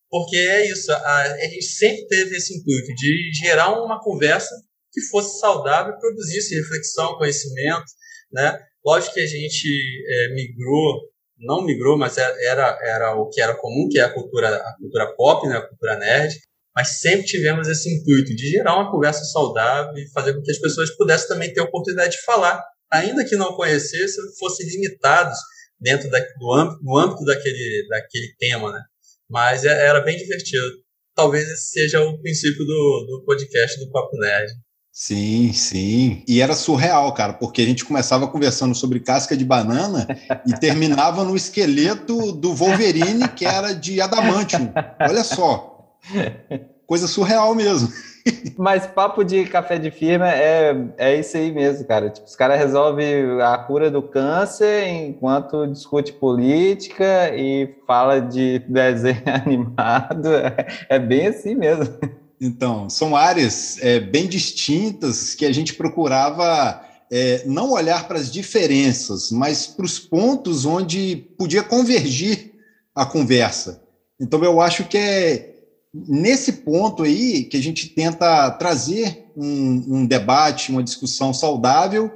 Porque é isso, a, a gente sempre teve esse intuito de gerar uma conversa que fosse saudável produzisse reflexão, conhecimento, né? Lógico que a gente é, migrou não migrou, mas era, era o que era comum, que é a cultura, a cultura pop, né, a cultura nerd, mas sempre tivemos esse intuito de gerar uma conversa saudável e fazer com que as pessoas pudessem também ter a oportunidade de falar, ainda que não conhecessem, fossem limitados dentro da, do, âmbito, do âmbito daquele, daquele tema, né? Mas é, era bem divertido. Talvez esse seja o princípio do, do podcast do Papo Nerd. Sim, sim. E era surreal, cara, porque a gente começava conversando sobre casca de banana e terminava no esqueleto do Wolverine, que era de adamantium. Olha só. Coisa surreal mesmo. Mas papo de café de firma é, é isso aí mesmo, cara. Tipo, os caras resolvem a cura do câncer enquanto discute política e fala de desenho animado. É bem assim mesmo. Então, são áreas é, bem distintas que a gente procurava é, não olhar para as diferenças, mas para os pontos onde podia convergir a conversa. Então, eu acho que é nesse ponto aí que a gente tenta trazer um, um debate, uma discussão saudável,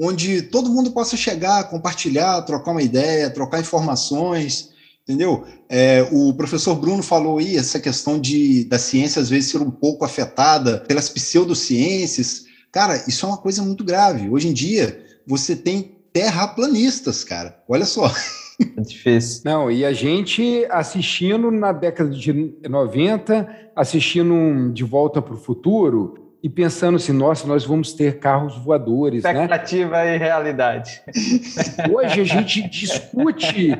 onde todo mundo possa chegar, compartilhar, trocar uma ideia, trocar informações, entendeu? É, o professor Bruno falou aí essa questão de da ciência às vezes ser um pouco afetada pelas pseudociências. Cara, isso é uma coisa muito grave. Hoje em dia, você tem terraplanistas, cara. Olha só. É difícil. Não, e a gente assistindo na década de 90, assistindo De Volta para o Futuro, e pensando assim, nossa, nós vamos ter carros voadores, né? Expectativa né? e realidade. Hoje a gente discute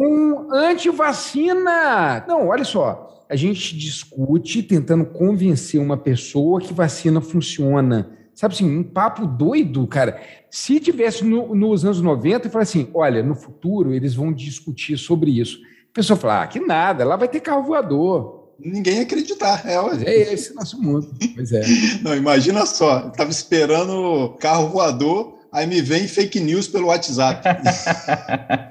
com antivacina. Não, olha só, a gente discute tentando convencer uma pessoa que vacina funciona. Sabe assim, um papo doido, cara. Se tivesse no, nos anos 90 e falasse assim, olha, no futuro eles vão discutir sobre isso. A pessoa fala, ah, que nada, lá vai ter carro voador ninguém ia acreditar. É, é esse nosso mundo. Pois é. Não, imagina só, estava esperando carro voador, aí me vem fake news pelo WhatsApp.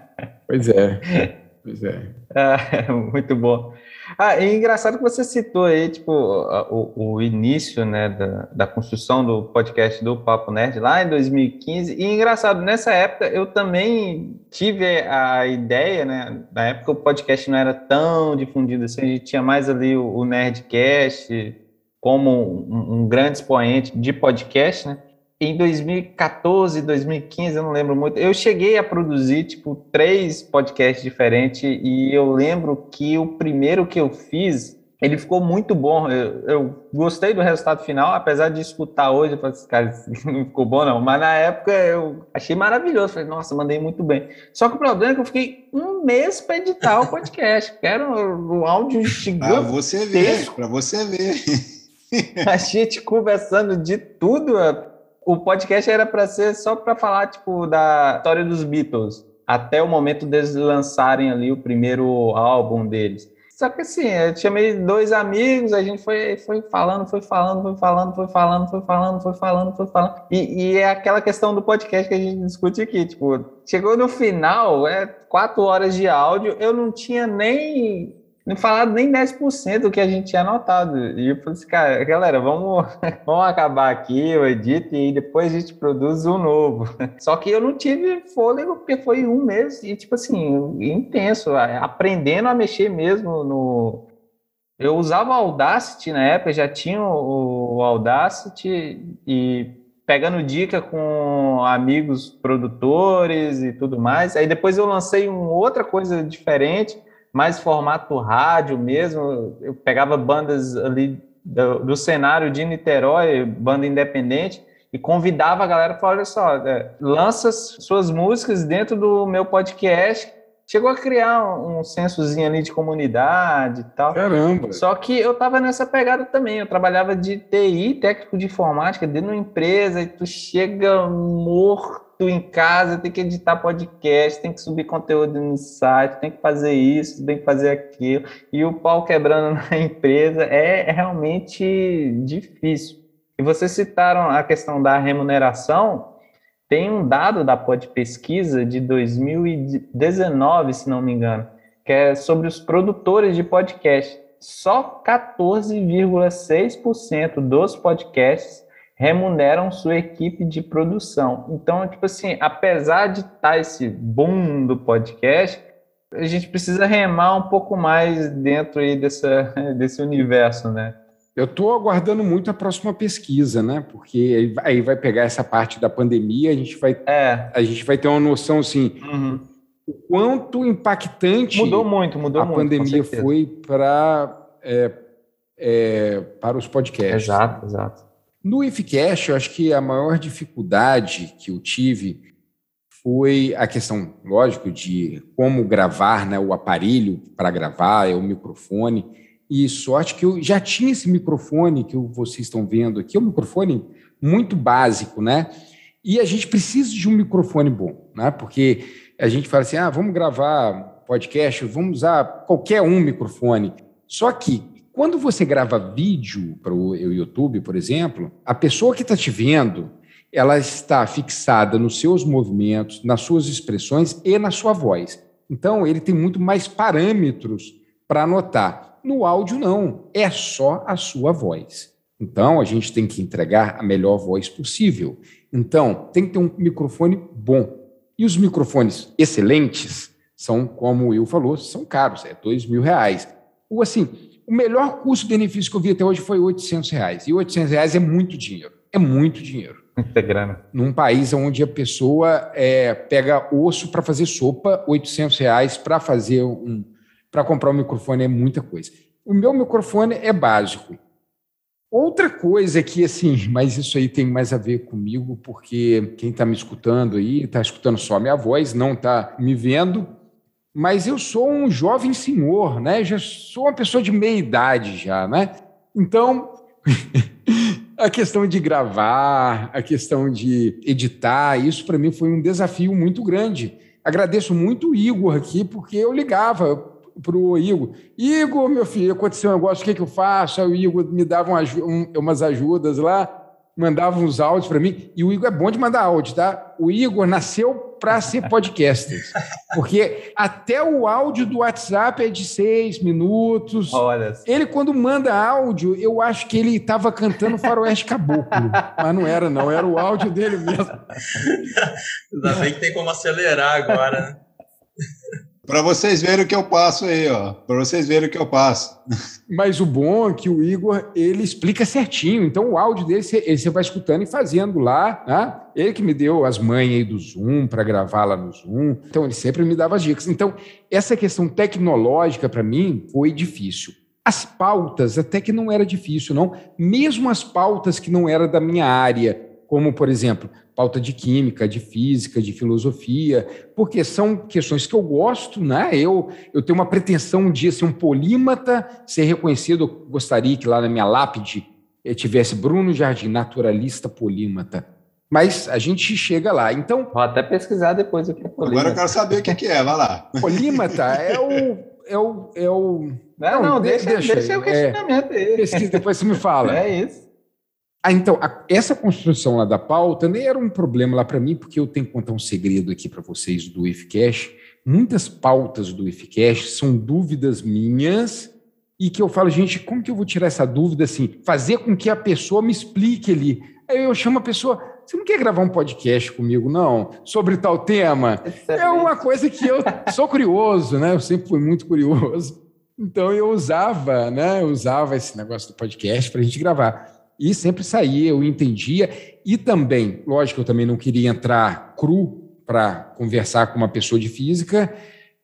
pois é. Pois é. é muito bom. Ah, é engraçado que você citou aí, tipo, o, o início, né, da, da, construção do podcast do Papo Nerd lá em 2015. E engraçado, nessa época eu também tive a ideia, né, na época o podcast não era tão difundido assim, a gente tinha mais ali o, o Nerdcast como um, um grande expoente de podcast, né? Em 2014, 2015, eu não lembro muito, eu cheguei a produzir, tipo, três podcasts diferentes e eu lembro que o primeiro que eu fiz, ele ficou muito bom. Eu, eu gostei do resultado final, apesar de escutar hoje, eu falei assim, cara, não ficou bom não, mas na época eu achei maravilhoso. Falei, nossa, mandei muito bem. Só que o problema é que eu fiquei um mês para editar o podcast, que era um, um áudio gigante. Para você ver, para você ver. A gente conversando de tudo, o podcast era para ser só para falar tipo da história dos Beatles, até o momento deles lançarem ali o primeiro álbum deles. Só que assim, eu chamei dois amigos, a gente foi, foi falando, foi falando, foi falando, foi falando, foi falando, foi falando, foi falando. E, e é aquela questão do podcast que a gente discute aqui, tipo, chegou no final, é quatro horas de áudio, eu não tinha nem não falado nem 10% do que a gente tinha anotado. E eu falei assim, cara, galera, vamos, vamos acabar aqui, eu edito e depois a gente produz um novo. Só que eu não tive fôlego, porque foi um mês e, tipo assim, intenso, aprendendo a mexer mesmo no. Eu usava Audacity na época, já tinha o Audacity e pegando dica com amigos produtores e tudo mais. Aí depois eu lancei uma outra coisa diferente mais formato rádio mesmo. Eu pegava bandas ali do, do cenário de Niterói, banda independente, e convidava a galera para olha só, é, lança suas músicas dentro do meu podcast. Chegou a criar um, um sensozinho ali de comunidade e tal. Caramba! Só que eu tava nessa pegada também. Eu trabalhava de TI, técnico de informática, dentro de uma empresa, e tu chega morto em casa, tem que editar podcast, tem que subir conteúdo no site, tem que fazer isso, tem que fazer aquilo, e o pau quebrando na empresa é, é realmente difícil. E vocês citaram a questão da remuneração, tem um dado da Pod Pesquisa de 2019, se não me engano, que é sobre os produtores de podcast. Só 14,6% dos podcasts remuneram sua equipe de produção. Então, tipo assim, apesar de estar tá esse boom do podcast, a gente precisa remar um pouco mais dentro aí dessa, desse universo, né? Eu estou aguardando muito a próxima pesquisa, né? Porque aí vai pegar essa parte da pandemia, a gente vai, é. a gente vai ter uma noção assim, uhum. o quanto impactante mudou muito, mudou a muito, pandemia foi para é, é, para os podcasts. Exato, exato. No IFCast, eu acho que a maior dificuldade que eu tive foi a questão, lógico, de como gravar, né, o aparelho para gravar, é o microfone. E sorte que eu já tinha esse microfone que vocês estão vendo aqui, é um microfone muito básico, né? E a gente precisa de um microfone bom, né? Porque a gente fala assim: ah, vamos gravar podcast, vamos usar qualquer um microfone. Só que quando você grava vídeo para o YouTube, por exemplo, a pessoa que está te vendo, ela está fixada nos seus movimentos, nas suas expressões e na sua voz. Então, ele tem muito mais parâmetros para anotar. No áudio, não, é só a sua voz. Então, a gente tem que entregar a melhor voz possível. Então, tem que ter um microfone bom. E os microfones excelentes são, como Will falou, são caros, é dois mil reais. Ou assim, o melhor custo-benefício que eu vi até hoje foi 800 reais. E 800 reais é muito dinheiro. É muito dinheiro. Muita grana. Num país onde a pessoa é, pega osso para fazer sopa, 800 reais para fazer um, para comprar um microfone é muita coisa. O meu microfone é básico. Outra coisa que, assim, mas isso aí tem mais a ver comigo, porque quem está me escutando aí está escutando só a minha voz, não está me vendo, mas eu sou um jovem senhor, né? Já sou uma pessoa de meia idade já, né? Então, a questão de gravar, a questão de editar, isso para mim foi um desafio muito grande. Agradeço muito o Igor aqui, porque eu ligava para o Igor. Igor, meu filho, aconteceu um negócio, o que, que eu faço? Aí o Igor me dava um, umas ajudas lá mandava uns áudios para mim, e o Igor é bom de mandar áudio, tá? O Igor nasceu para ser podcaster, porque até o áudio do WhatsApp é de seis minutos. Olha. Ele, quando manda áudio, eu acho que ele estava cantando Faroeste Caboclo, mas não era, não, era o áudio dele mesmo. Ainda bem que tem como acelerar agora, né? Para vocês verem o que eu passo aí, ó. Para vocês verem o que eu passo. Mas o bom é que o Igor, ele explica certinho. Então, o áudio dele, você, vai escutando e fazendo lá. Né? Ele que me deu as mães aí do Zoom para gravar lá no Zoom. Então, ele sempre me dava as dicas. Então, essa questão tecnológica, para mim, foi difícil. As pautas, até que não era difícil, não. Mesmo as pautas que não eram da minha área, como, por exemplo, pauta de química, de física, de filosofia, porque são questões que eu gosto, né? Eu, eu tenho uma pretensão um dia ser um polímata, ser reconhecido, eu gostaria que lá na minha lápide tivesse Bruno Jardim, naturalista polímata. Mas a gente chega lá. Então. Vou até pesquisar depois o que é polímata. Agora eu quero saber o que é, vai lá. Polímata é o. É o, é o... Não, não, não deixa, deixa, deixa o questionamento é, aí. Pesquisa, depois você me fala. É isso. Ah, então, a, essa construção lá da pauta nem era um problema lá para mim, porque eu tenho que contar um segredo aqui para vocês do IFCash. Muitas pautas do IFCash são dúvidas minhas e que eu falo, gente, como que eu vou tirar essa dúvida assim? Fazer com que a pessoa me explique ali. Aí eu chamo a pessoa, você não quer gravar um podcast comigo, não? Sobre tal tema? É uma coisa que eu sou curioso, né? Eu sempre fui muito curioso. Então eu usava, né? Eu usava esse negócio do podcast para a gente gravar e sempre saía, eu entendia. E também, lógico, eu também não queria entrar cru para conversar com uma pessoa de física,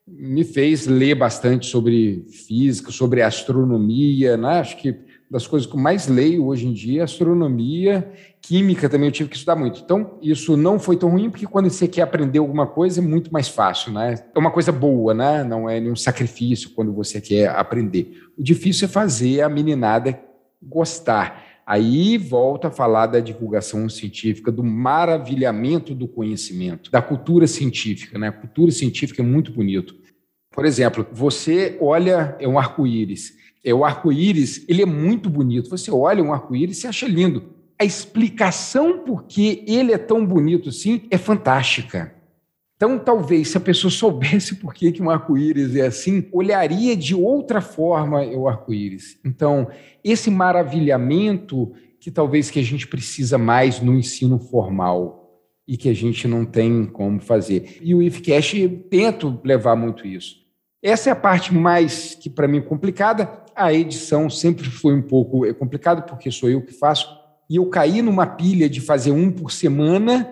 me fez ler bastante sobre física, sobre astronomia, né? acho que das coisas que eu mais leio hoje em dia é astronomia, química também eu tive que estudar muito. Então, isso não foi tão ruim, porque quando você quer aprender alguma coisa é muito mais fácil, né? É uma coisa boa, né? Não é nenhum sacrifício quando você quer aprender. O difícil é fazer a meninada gostar. Aí volta a falar da divulgação científica, do maravilhamento do conhecimento, da cultura científica. Né? A cultura científica é muito bonito. Por exemplo, você olha é um arco-íris. É, o arco-íris ele é muito bonito. Você olha um arco-íris e acha lindo. A explicação por que ele é tão bonito assim é fantástica. Então, talvez, se a pessoa soubesse por que, que um arco-íris é assim, olharia de outra forma o arco-íris. Então, esse maravilhamento que talvez que a gente precisa mais no ensino formal e que a gente não tem como fazer. E o IFCash tento levar muito isso. Essa é a parte mais que para mim é complicada. A edição sempre foi um pouco complicada porque sou eu que faço e eu caí numa pilha de fazer um por semana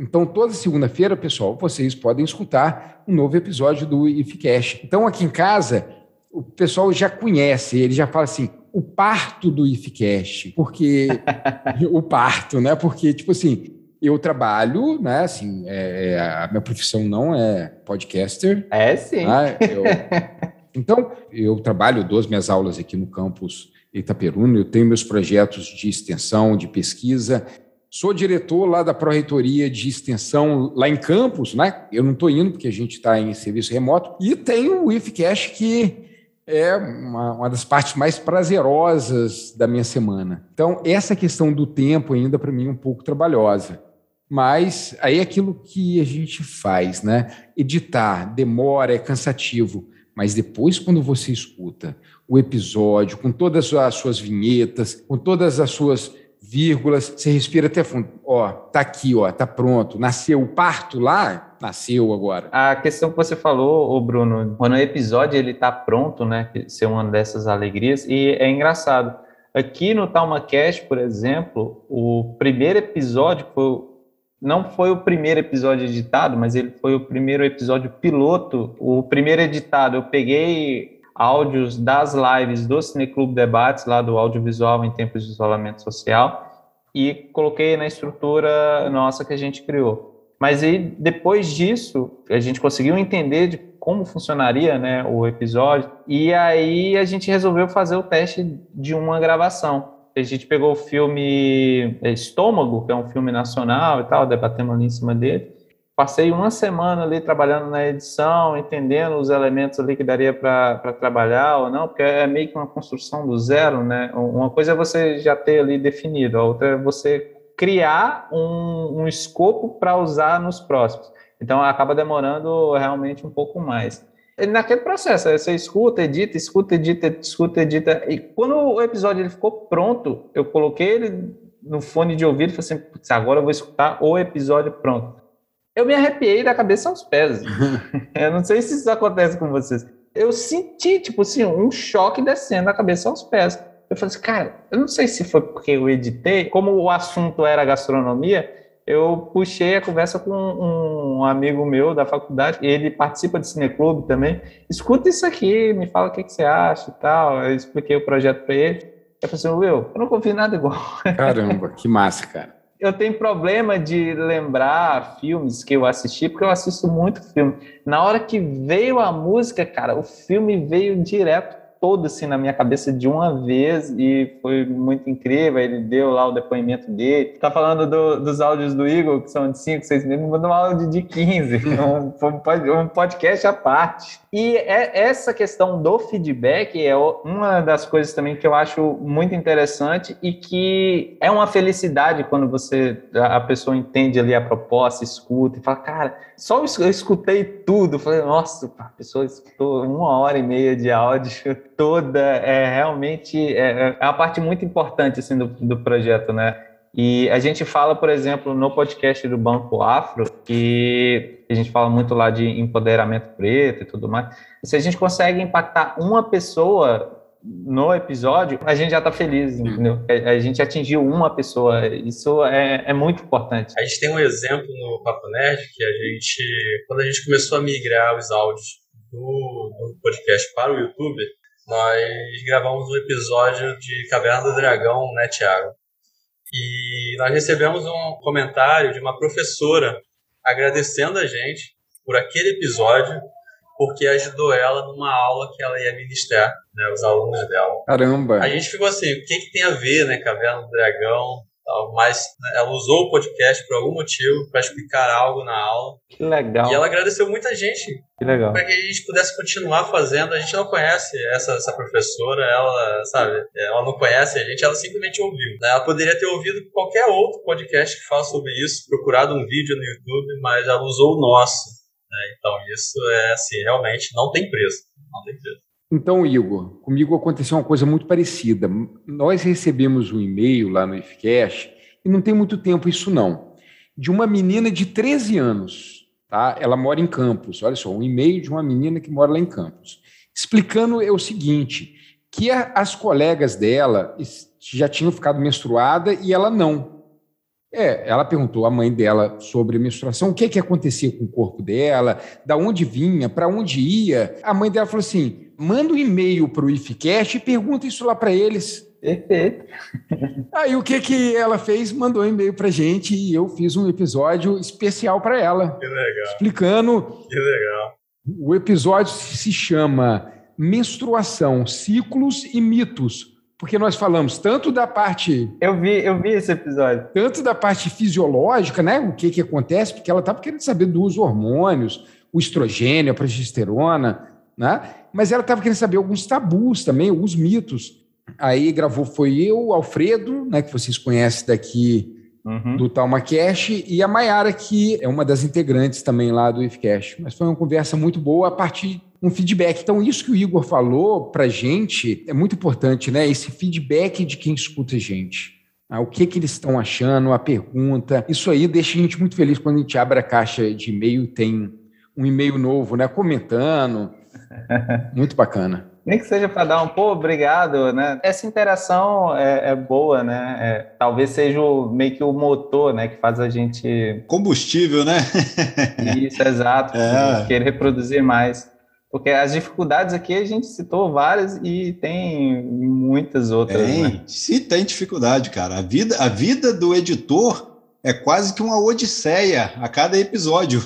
então, toda segunda-feira, pessoal, vocês podem escutar um novo episódio do IFCast. Então, aqui em casa, o pessoal já conhece, ele já fala assim, o parto do IFCast, porque o parto, né? Porque, tipo assim, eu trabalho, né? Assim, é, é, a minha profissão não é podcaster. É sim. Né, eu, então, eu trabalho, dou as minhas aulas aqui no campus Itaperuna, eu tenho meus projetos de extensão, de pesquisa, Sou diretor lá da Pró-Reitoria de Extensão lá em Campos, né? Eu não estou indo porque a gente está em serviço remoto. E tenho o IFCash, que é uma, uma, das partes mais prazerosas da minha semana. Então, essa questão do tempo ainda para mim é um pouco trabalhosa. Mas aí é aquilo que a gente faz, né? Editar demora, é cansativo. Mas depois, quando você escuta o episódio, com todas as suas vinhetas, com todas as suas vírgulas, você respira até fundo. Ó, tá aqui, ó, tá pronto. Nasceu o parto lá, nasceu agora. A questão que você falou, Bruno, quando o episódio ele tá pronto, né, ser uma dessas alegrias, e é engraçado. Aqui no TalmaCast, por exemplo, o primeiro episódio foi não foi o primeiro episódio editado, mas ele foi o primeiro episódio piloto. O primeiro editado, eu peguei áudios das lives do Cineclube Debates, lá do audiovisual em tempos de isolamento social, e coloquei na estrutura nossa que a gente criou. Mas aí, depois disso, a gente conseguiu entender de como funcionaria né, o episódio, e aí a gente resolveu fazer o teste de uma gravação a gente pegou o filme Estômago, que é um filme nacional e tal, debatemos ali em cima dele. Passei uma semana ali trabalhando na edição, entendendo os elementos ali que daria para trabalhar ou não, porque é meio que uma construção do zero, né? Uma coisa é você já ter ali definido, a outra é você criar um, um escopo para usar nos próximos. Então acaba demorando realmente um pouco mais naquele processo, você escuta, edita, escuta, edita, escuta, edita. E quando o episódio ele ficou pronto, eu coloquei ele no fone de ouvido e falei assim, agora eu vou escutar o episódio pronto. Eu me arrepiei da cabeça aos pés. eu não sei se isso acontece com vocês. Eu senti, tipo assim, um choque descendo da cabeça aos pés. Eu falei assim, cara, eu não sei se foi porque eu editei, como o assunto era gastronomia, eu puxei a conversa com um amigo meu da faculdade, ele participa do Cineclube também. Escuta isso aqui, me fala o que, que você acha e tal. Eu expliquei o projeto para ele. Eu falei assim, Will, eu não confio nada igual. Caramba, que massa, cara. Eu tenho problema de lembrar filmes que eu assisti, porque eu assisto muito filme. Na hora que veio a música, cara, o filme veio direto todo assim na minha cabeça de uma vez e foi muito incrível. Ele deu lá o depoimento dele. Tá falando do, dos áudios do Igor, que são de 5, 6 minutos, mandou um áudio de 15, um, um podcast à parte. E é, essa questão do feedback é uma das coisas também que eu acho muito interessante e que é uma felicidade quando você a pessoa entende ali a proposta, escuta e fala, cara, só eu escutei tudo. Falei, nossa, a pessoa escutou uma hora e meia de áudio toda. É realmente é, é uma parte muito importante assim do, do projeto, né? E a gente fala, por exemplo, no podcast do Banco Afro, que a gente fala muito lá de empoderamento preto e tudo mais. Se a gente consegue impactar uma pessoa no episódio, a gente já está feliz, entendeu? A, gente atingiu uma pessoa. Isso é, é, muito importante. A gente tem um exemplo no Papo Nerd que a gente, quando a gente começou a migrar os áudios do, do podcast para o YouTube, nós gravamos um episódio de Caverna do Dragão, né, Thiago? E nós recebemos um comentário de uma professora agradecendo a gente por aquele episódio, porque ajudou ela numa aula que ela ia ministrar, né, os alunos dela. Caramba! A gente ficou assim, o que, que tem a ver, né, Caverna do Dragão? Mas né, ela usou o podcast por algum motivo para explicar algo na aula. Que legal. E ela agradeceu muita gente. Que legal. Para que a gente pudesse continuar fazendo. A gente não conhece essa, essa professora, ela, sabe, ela não conhece a gente, ela simplesmente ouviu. Né? Ela poderia ter ouvido qualquer outro podcast que fala sobre isso, procurado um vídeo no YouTube, mas ela usou o nosso. Né? Então isso é assim, realmente não tem preço. Não tem preço. Então, Igor, comigo aconteceu uma coisa muito parecida. Nós recebemos um e-mail lá no IFCash, e não tem muito tempo isso não, de uma menina de 13 anos, tá? Ela mora em Campos. Olha só, um e-mail de uma menina que mora lá em Campos, explicando é o seguinte, que a, as colegas dela já tinham ficado menstruada e ela não. É, ela perguntou à mãe dela sobre a menstruação, o que que acontecia com o corpo dela, da onde vinha, para onde ia. A mãe dela falou assim: manda um e-mail para o IFCast e pergunta isso lá para eles. Perfeito. Aí o que que ela fez? Mandou um e-mail para gente e eu fiz um episódio especial para ela. Que legal. Explicando. Que legal. O episódio se chama Menstruação, Ciclos e Mitos. Porque nós falamos tanto da parte. Eu vi, eu vi esse episódio. Tanto da parte fisiológica, né? O que, que acontece, porque ela estava querendo saber dos hormônios, o estrogênio, a progesterona, né? Mas ela estava querendo saber alguns tabus também, alguns mitos. Aí gravou foi eu, Alfredo, né, que vocês conhecem daqui uhum. do TalmaCast, e a Mayara, que é uma das integrantes também lá do IFCast. Mas foi uma conversa muito boa a partir um feedback. Então, isso que o Igor falou para gente é muito importante, né? Esse feedback de quem escuta a gente. Ah, o que, que eles estão achando, a pergunta. Isso aí deixa a gente muito feliz quando a gente abre a caixa de e-mail tem um e-mail novo, né? Comentando. Muito bacana. Nem que seja para dar um pô, obrigado, né? Essa interação é, é boa, né? É, talvez seja o, meio que o motor, né? Que faz a gente. Combustível, né? Isso, exato. É. Querer reproduzir mais. Porque as dificuldades aqui a gente citou várias e tem muitas outras. Tem, né? se tem dificuldade, cara. A vida, a vida do editor é quase que uma odisseia a cada episódio.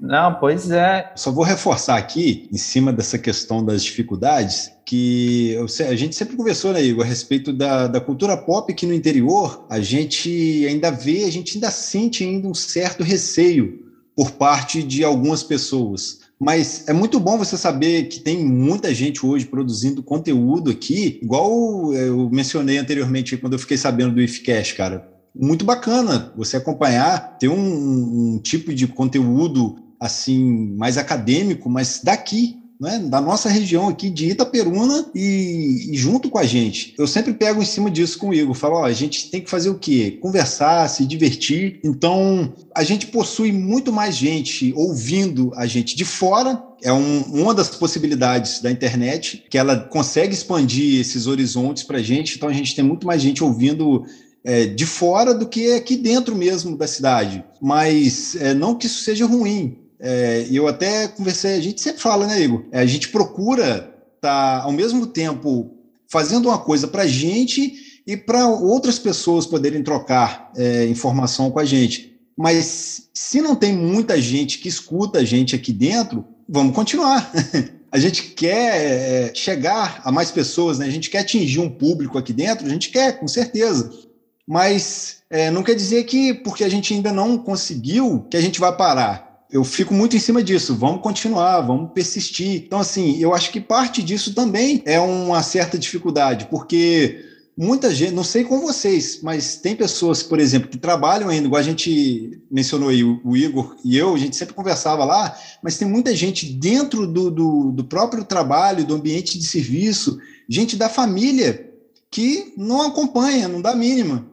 Não, pois é. Só vou reforçar aqui, em cima dessa questão das dificuldades, que a gente sempre conversou, né, Igor, a respeito da, da cultura pop que no interior a gente ainda vê, a gente ainda sente ainda um certo receio por parte de algumas pessoas. Mas é muito bom você saber que tem muita gente hoje produzindo conteúdo aqui, igual eu mencionei anteriormente quando eu fiquei sabendo do IFCast, cara muito bacana você acompanhar, ter um, um, tipo de conteúdo assim mais acadêmico, mas daqui, né, da nossa região aqui de Itaperuna e, e, junto com a gente. Eu sempre pego em cima disso com o Igor, falo, ó, a gente tem que fazer o quê? Conversar, se divertir. Então, a gente possui muito mais gente ouvindo a gente de fora é um, uma das possibilidades da internet, que ela consegue expandir esses horizontes para a gente, então a gente tem muito mais gente ouvindo é, de fora do que aqui dentro mesmo da cidade. Mas é, não que isso seja ruim. É, eu até conversei, a gente sempre fala, né, Igor? É, a gente procura estar, tá, ao mesmo tempo, fazendo uma coisa para a gente e para outras pessoas poderem trocar é, informação com a gente. Mas se não tem muita gente que escuta a gente aqui dentro, vamos continuar. a gente quer é, chegar a mais pessoas, né? A gente quer atingir um público aqui dentro, a gente quer, com certeza mas é, não quer dizer que porque a gente ainda não conseguiu que a gente vai parar. Eu fico muito em cima disso. Vamos continuar, vamos persistir. Então, assim, eu acho que parte disso também é uma certa dificuldade, porque muita gente, não sei com vocês, mas tem pessoas, por exemplo, que trabalham ainda, igual a gente mencionou aí, o Igor e eu, a gente sempre conversava lá, mas tem muita gente dentro do, do, do próprio trabalho, do ambiente de serviço, gente da família que não acompanha, não dá mínima.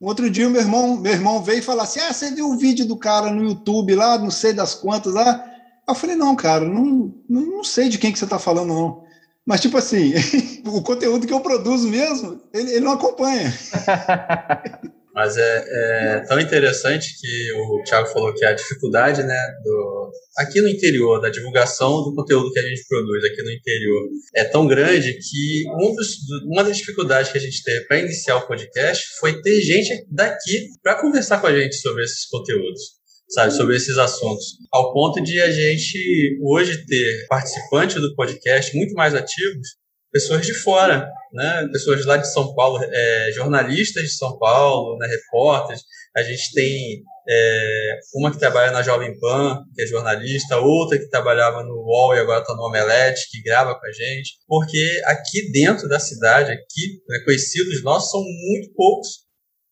Outro dia, meu irmão, meu irmão veio e falou assim: Ah, você viu o vídeo do cara no YouTube lá, não sei das quantas lá? Eu falei: Não, cara, não, não sei de quem que você está falando, não. Mas, tipo assim, o conteúdo que eu produzo mesmo, ele, ele não acompanha. Mas é, é, tão interessante que o Thiago falou que a dificuldade, né, do, aqui no interior, da divulgação do conteúdo que a gente produz aqui no interior, é tão grande que um dos, uma das dificuldades que a gente teve para iniciar o podcast foi ter gente daqui para conversar com a gente sobre esses conteúdos sabe, sobre esses assuntos. Ao ponto de a gente hoje ter participantes do podcast muito mais ativos pessoas de fora, né? pessoas lá de São Paulo, é, jornalistas de São Paulo, né? repórteres. A gente tem é, uma que trabalha na Jovem Pan, que é jornalista, outra que trabalhava no UOL e agora está no Omelete, que grava com a gente. Porque aqui dentro da cidade, aqui, né, conhecidos nossos são muito poucos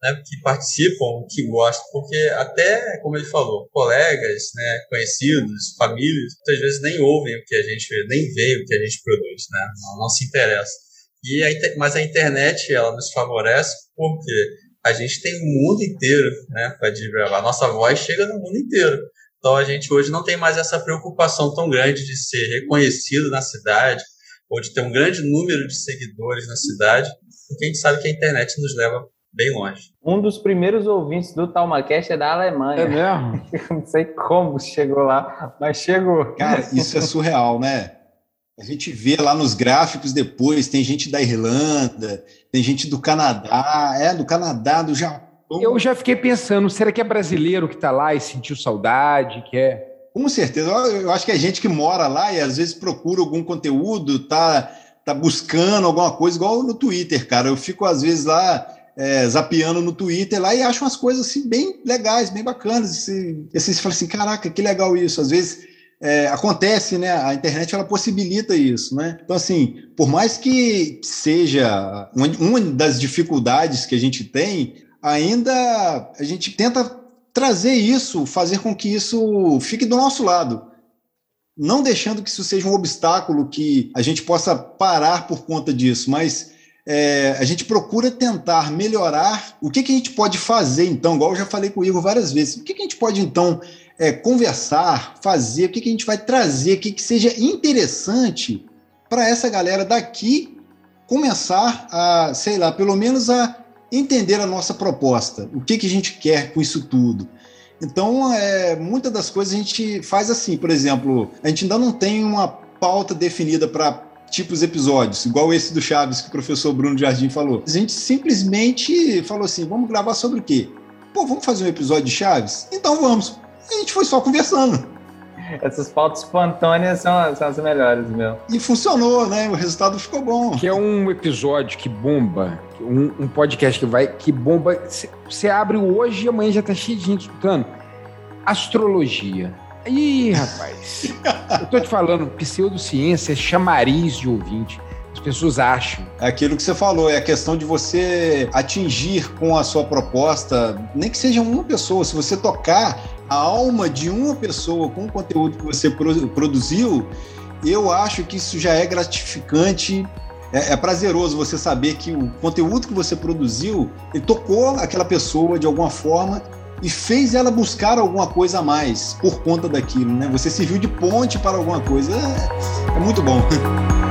né, que participam, que gostam, porque até, como ele falou, colegas, né, conhecidos, famílias, muitas vezes nem ouvem o que a gente, nem veem o que a gente produz, né, não, não se interessa. E a, mas a internet, ela nos favorece porque a gente tem o mundo inteiro, né, para. A nossa voz chega no mundo inteiro. Então a gente hoje não tem mais essa preocupação tão grande de ser reconhecido na cidade ou de ter um grande número de seguidores na cidade, porque a gente sabe que a internet nos leva bem longe. Um dos primeiros ouvintes do TalmaCast é da Alemanha. É mesmo? não sei como chegou lá, mas chegou. Cara, isso é surreal, né? A gente vê lá nos gráficos depois, tem gente da Irlanda, tem gente do Canadá, é, do Canadá, do Japão. Eu já fiquei pensando, será que é brasileiro que está lá e sentiu saudade, que é... Com certeza, eu acho que é gente que mora lá e às vezes procura algum conteúdo, tá, tá buscando alguma coisa, igual no Twitter, cara. Eu fico às vezes lá é, zapeando no Twitter lá e acham umas coisas assim bem legais, bem bacanas. E, e assim, você fala assim, caraca, que legal isso. Às vezes é, acontece, né? A internet ela possibilita isso, né? Então, assim, por mais que seja uma, uma das dificuldades que a gente tem, ainda a gente tenta trazer isso, fazer com que isso fique do nosso lado. Não deixando que isso seja um obstáculo que a gente possa parar por conta disso, mas é, a gente procura tentar melhorar. O que, que a gente pode fazer, então, igual eu já falei com o Igor várias vezes, o que, que a gente pode, então, é, conversar, fazer, o que, que a gente vai trazer, o que, que seja interessante para essa galera daqui começar a, sei lá, pelo menos a entender a nossa proposta, o que, que a gente quer com isso tudo. Então, é, muitas das coisas a gente faz assim, por exemplo, a gente ainda não tem uma pauta definida para tipos de episódios, igual esse do Chaves que o professor Bruno Jardim falou. A gente simplesmente falou assim: vamos gravar sobre o quê? Pô, vamos fazer um episódio de Chaves? Então vamos. E a gente foi só conversando. Essas pautas espontâneas são, são as melhores, meu. E funcionou, né? O resultado ficou bom. Que é um episódio que bomba, um, um podcast que vai, que bomba. Você abre hoje e amanhã já tá cheio de gente escutando. Astrologia. Ih, rapaz. eu tô te falando, pseudociência é chamariz de ouvinte. As pessoas acham. É aquilo que você falou, é a questão de você atingir com a sua proposta, nem que seja uma pessoa, se você tocar a alma de uma pessoa com o conteúdo que você produziu, eu acho que isso já é gratificante. É, é, prazeroso você saber que o conteúdo que você produziu tocou aquela pessoa de alguma forma e fez ela buscar alguma coisa a mais por conta daquilo, né? Você serviu de ponte para alguma coisa. É, é muito bom.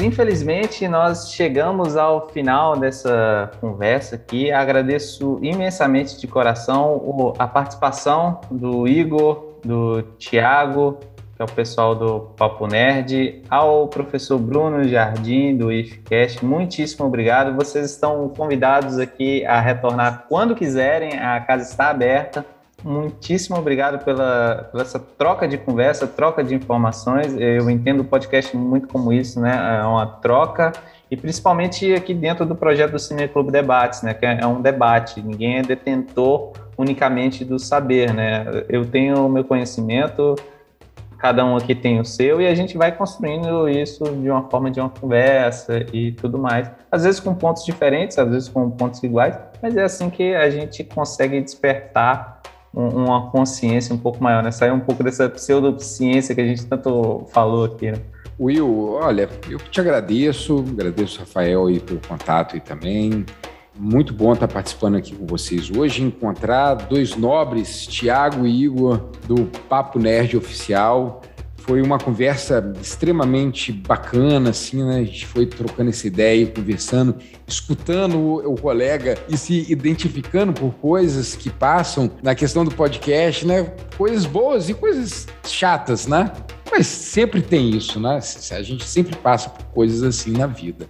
Infelizmente, nós chegamos ao final dessa conversa aqui. Agradeço imensamente de coração a participação do Igor, do Tiago, que é o pessoal do Papo Nerd, ao professor Bruno Jardim, do IFCast. Muitíssimo obrigado. Vocês estão convidados aqui a retornar quando quiserem, a casa está aberta. Muitíssimo obrigado pela, pela, essa troca de conversa, troca de informações. Eu entendo o podcast muito como isso, né? É uma troca e principalmente aqui dentro do projeto do Cine Clube Debates, né? Que é um debate. Ninguém é detentor unicamente do saber, né? Eu tenho o meu conhecimento, cada um aqui tem o seu e a gente vai construindo isso de uma forma de uma conversa e tudo mais. Às vezes com pontos diferentes, às vezes com pontos iguais, mas é assim que a gente consegue despertar uma consciência um pouco maior, né? Sair um pouco dessa pseudociência que a gente tanto falou aqui, né? Will, olha, eu te agradeço, agradeço Rafael aí pelo contato e também. Muito bom estar participando aqui com vocês hoje, encontrar dois nobres, Tiago e Igor, do Papo Nerd Oficial. Foi uma conversa extremamente bacana, assim, né? A gente foi trocando essa ideia, conversando, escutando o, o colega e se identificando por coisas que passam na questão do podcast, né? Coisas boas e coisas chatas, né? Mas sempre tem isso, né? A gente sempre passa por coisas assim na vida.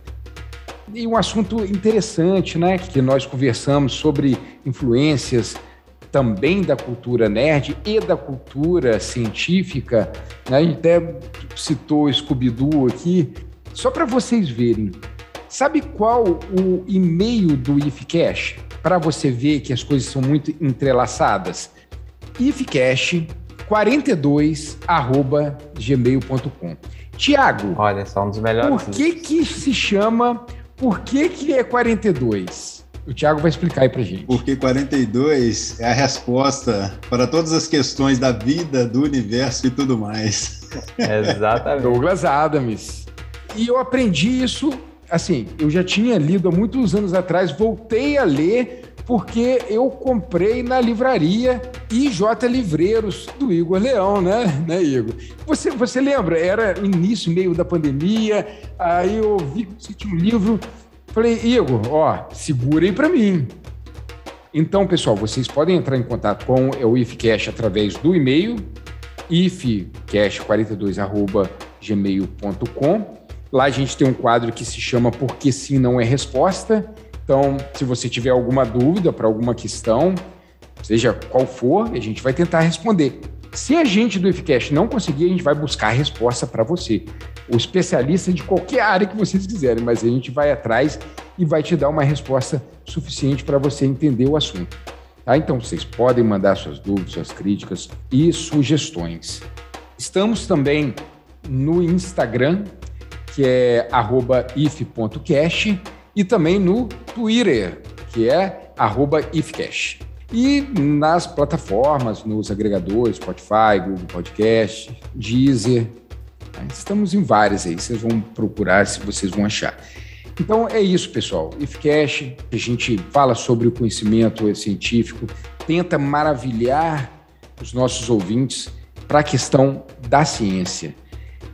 E um assunto interessante, né? Que nós conversamos sobre influências também da cultura nerd e da cultura científica. Né? A gente até citou Scooby-Doo aqui. Só para vocês verem, sabe qual o e-mail do IFCash? Para você ver que as coisas são muito entrelaçadas. ifcash42 Tiago. Olha, só um dos melhores. Por que que se chama? Por que que é 42? O Thiago vai explicar aí pra gente. Porque 42 é a resposta para todas as questões da vida, do universo e tudo mais. Exatamente. Douglas Adams. E eu aprendi isso, assim, eu já tinha lido há muitos anos atrás, voltei a ler porque eu comprei na livraria IJ Livreiros do Igor Leão, né, né Igor? Você, você lembra? Era início, meio da pandemia, aí eu vi que você tinha um livro Falei, Igor, ó, segurem para mim. Então, pessoal, vocês podem entrar em contato com o IFCash através do e-mail ifcash42@gmail.com. Lá a gente tem um quadro que se chama Porque Sim Não é Resposta. Então, se você tiver alguma dúvida para alguma questão, seja qual for, a gente vai tentar responder. Se a gente do IFCash não conseguir, a gente vai buscar a resposta para você o especialista de qualquer área que vocês quiserem, mas a gente vai atrás e vai te dar uma resposta suficiente para você entender o assunto. Tá? Então, vocês podem mandar suas dúvidas, suas críticas e sugestões. Estamos também no Instagram, que é if.cash, e também no Twitter, que é @ifcash. E nas plataformas, nos agregadores, Spotify, Google Podcast, Deezer. Estamos em várias aí, vocês vão procurar se vocês vão achar. Então é isso, pessoal. IFCash, a gente fala sobre o conhecimento científico, tenta maravilhar os nossos ouvintes para a questão da ciência.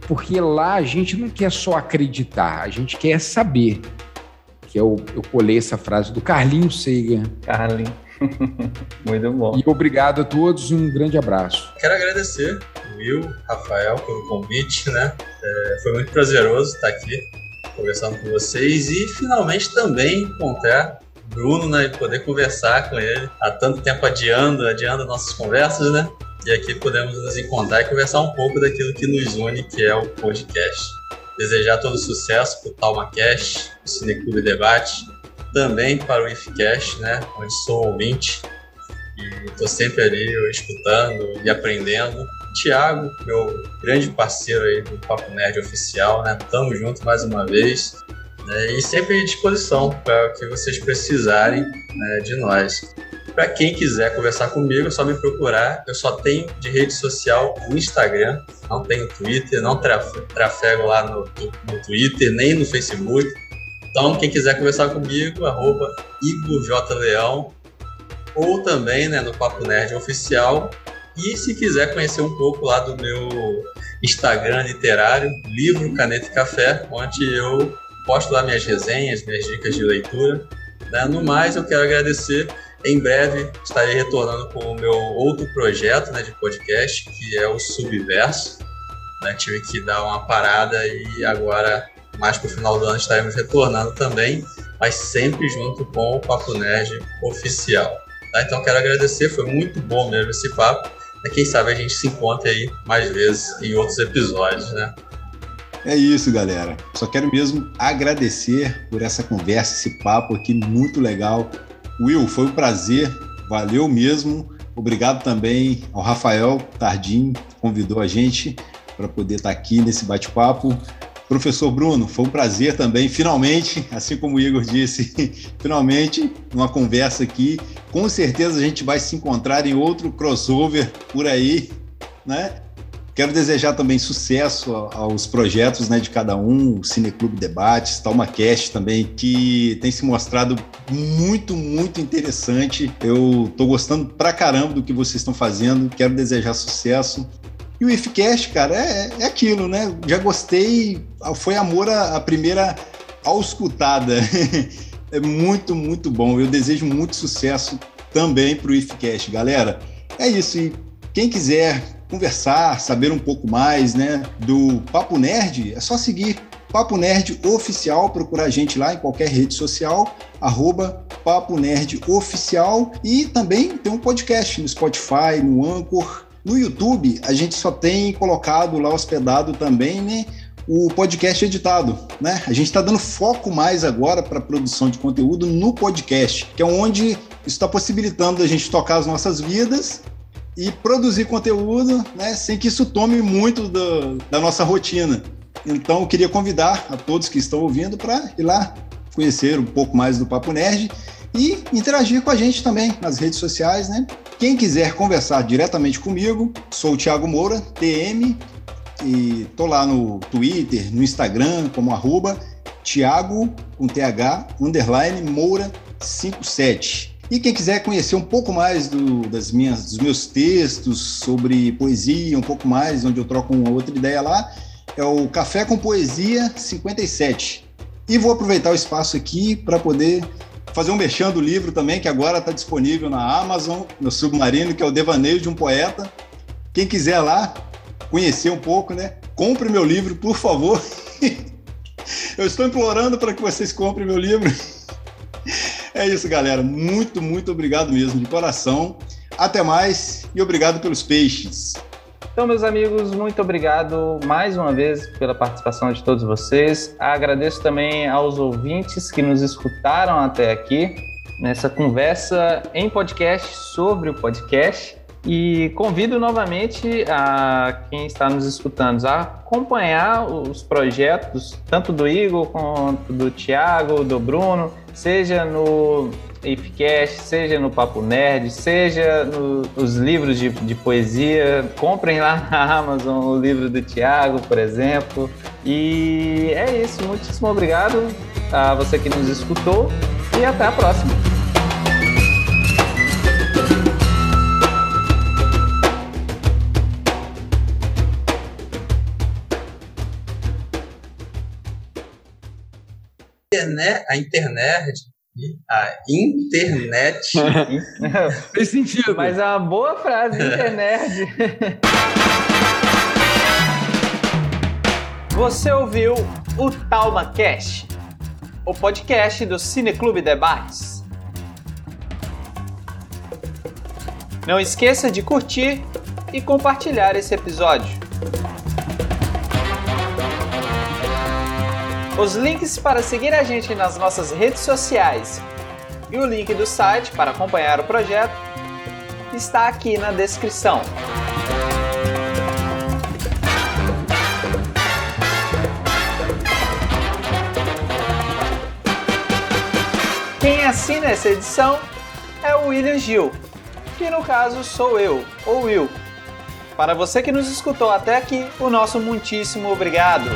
Porque lá a gente não quer só acreditar, a gente quer saber. Que eu, eu colei essa frase do Carlinhos Seiga. Carlinhos. Muito bom. E obrigado a todos e um grande abraço. Quero agradecer Will, Rafael, pelo convite, né? É, foi muito prazeroso estar aqui conversando com vocês e finalmente também encontrar Bruno, né? E poder conversar com ele. Há tanto tempo adiando, adiando nossas conversas, né? E aqui podemos nos encontrar e conversar um pouco daquilo que nos une, que é o podcast. Desejar todo sucesso para o TalmaCast, o Cineclube Debate, também para o IFCast, né? Onde sou ouvinte e estou sempre ali escutando e aprendendo. Tiago, meu grande parceiro aí do Papo Nerd Oficial, né? Tamo junto mais uma vez. Né? E sempre à disposição para o que vocês precisarem né, de nós. Para quem quiser conversar comigo, é só me procurar. Eu só tenho de rede social o Instagram, não tenho Twitter, não trafego lá no, no Twitter, nem no Facebook. Então, quem quiser conversar comigo, arroba ou também né, no Papo Nerd Oficial. E se quiser conhecer um pouco lá do meu Instagram literário, Livro, Caneta e Café, onde eu posto lá minhas resenhas, minhas dicas de leitura. Né? No mais, eu quero agradecer em breve estarei retornando com o meu outro projeto né, de podcast, que é o Subverso. Né, tive que dar uma parada e agora, mais para o final do ano, estaremos retornando também, mas sempre junto com o Papo Nerd oficial. Tá? Então quero agradecer, foi muito bom mesmo esse papo. Quem sabe a gente se encontre aí mais vezes em outros episódios, né? É isso, galera. Só quero mesmo agradecer por essa conversa, esse papo aqui muito legal Will, foi um prazer, valeu mesmo. Obrigado também ao Rafael Tardim, que convidou a gente para poder estar aqui nesse bate-papo. Professor Bruno, foi um prazer também, finalmente, assim como o Igor disse, finalmente, uma conversa aqui. Com certeza a gente vai se encontrar em outro crossover por aí, né? Quero desejar também sucesso aos projetos né, de cada um, o Cineclube Debates, TalmaCast também, que tem se mostrado muito, muito interessante. Eu estou gostando pra caramba do que vocês estão fazendo, quero desejar sucesso. E o IFCast, cara, é, é aquilo, né? Já gostei, foi amor à primeira auscultada. é muito, muito bom. Eu desejo muito sucesso também para o IFCast, galera. É isso. E quem quiser conversar, saber um pouco mais, né, do Papo Nerd, é só seguir Papo Nerd Oficial, procurar a gente lá em qualquer rede social, arroba Papo Nerd Oficial, e também tem um podcast no Spotify, no Anchor, no YouTube, a gente só tem colocado lá hospedado também, né, o podcast editado, né? A gente está dando foco mais agora para a produção de conteúdo no podcast, que é onde está possibilitando a gente tocar as nossas vidas e produzir conteúdo né, sem que isso tome muito do, da nossa rotina. Então, eu queria convidar a todos que estão ouvindo para ir lá conhecer um pouco mais do Papo Nerd e interagir com a gente também nas redes sociais, né? Quem quiser conversar diretamente comigo, sou o Thiago Moura, TM, e tô lá no Twitter, no Instagram, como arroba Thiago, com TH, underline, Moura 57. E quem quiser conhecer um pouco mais do, das minhas, dos meus textos sobre poesia, um pouco mais, onde eu troco uma outra ideia lá, é o Café com Poesia 57. E vou aproveitar o espaço aqui para poder fazer um merchan do livro também, que agora está disponível na Amazon, no Submarino, que é o Devaneio de um Poeta. Quem quiser lá conhecer um pouco, né? Compre meu livro, por favor. eu estou implorando para que vocês comprem meu livro. É isso, galera. Muito, muito obrigado mesmo, de coração. Até mais e obrigado pelos peixes. Então, meus amigos, muito obrigado mais uma vez pela participação de todos vocês. Agradeço também aos ouvintes que nos escutaram até aqui nessa conversa em podcast sobre o podcast. E convido novamente a quem está nos escutando a acompanhar os projetos, tanto do Igor quanto do Thiago, do Bruno, seja no Ifcast, seja no Papo Nerd, seja no, nos livros de, de, poesia. Comprem lá na Amazon o livro do Tiago, por exemplo. E é isso. Muitíssimo obrigado a você que nos escutou e até a próxima. A internet a internet. Fez sentido. Mas é uma boa frase, internet. Você ouviu o Talma Cast, o podcast do Cineclube Debates. Não esqueça de curtir e compartilhar esse episódio. Os links para seguir a gente nas nossas redes sociais e o link do site para acompanhar o projeto está aqui na descrição. Quem assina essa edição é o William Gil, que no caso sou eu, ou Will. Para você que nos escutou até aqui, o nosso muitíssimo obrigado.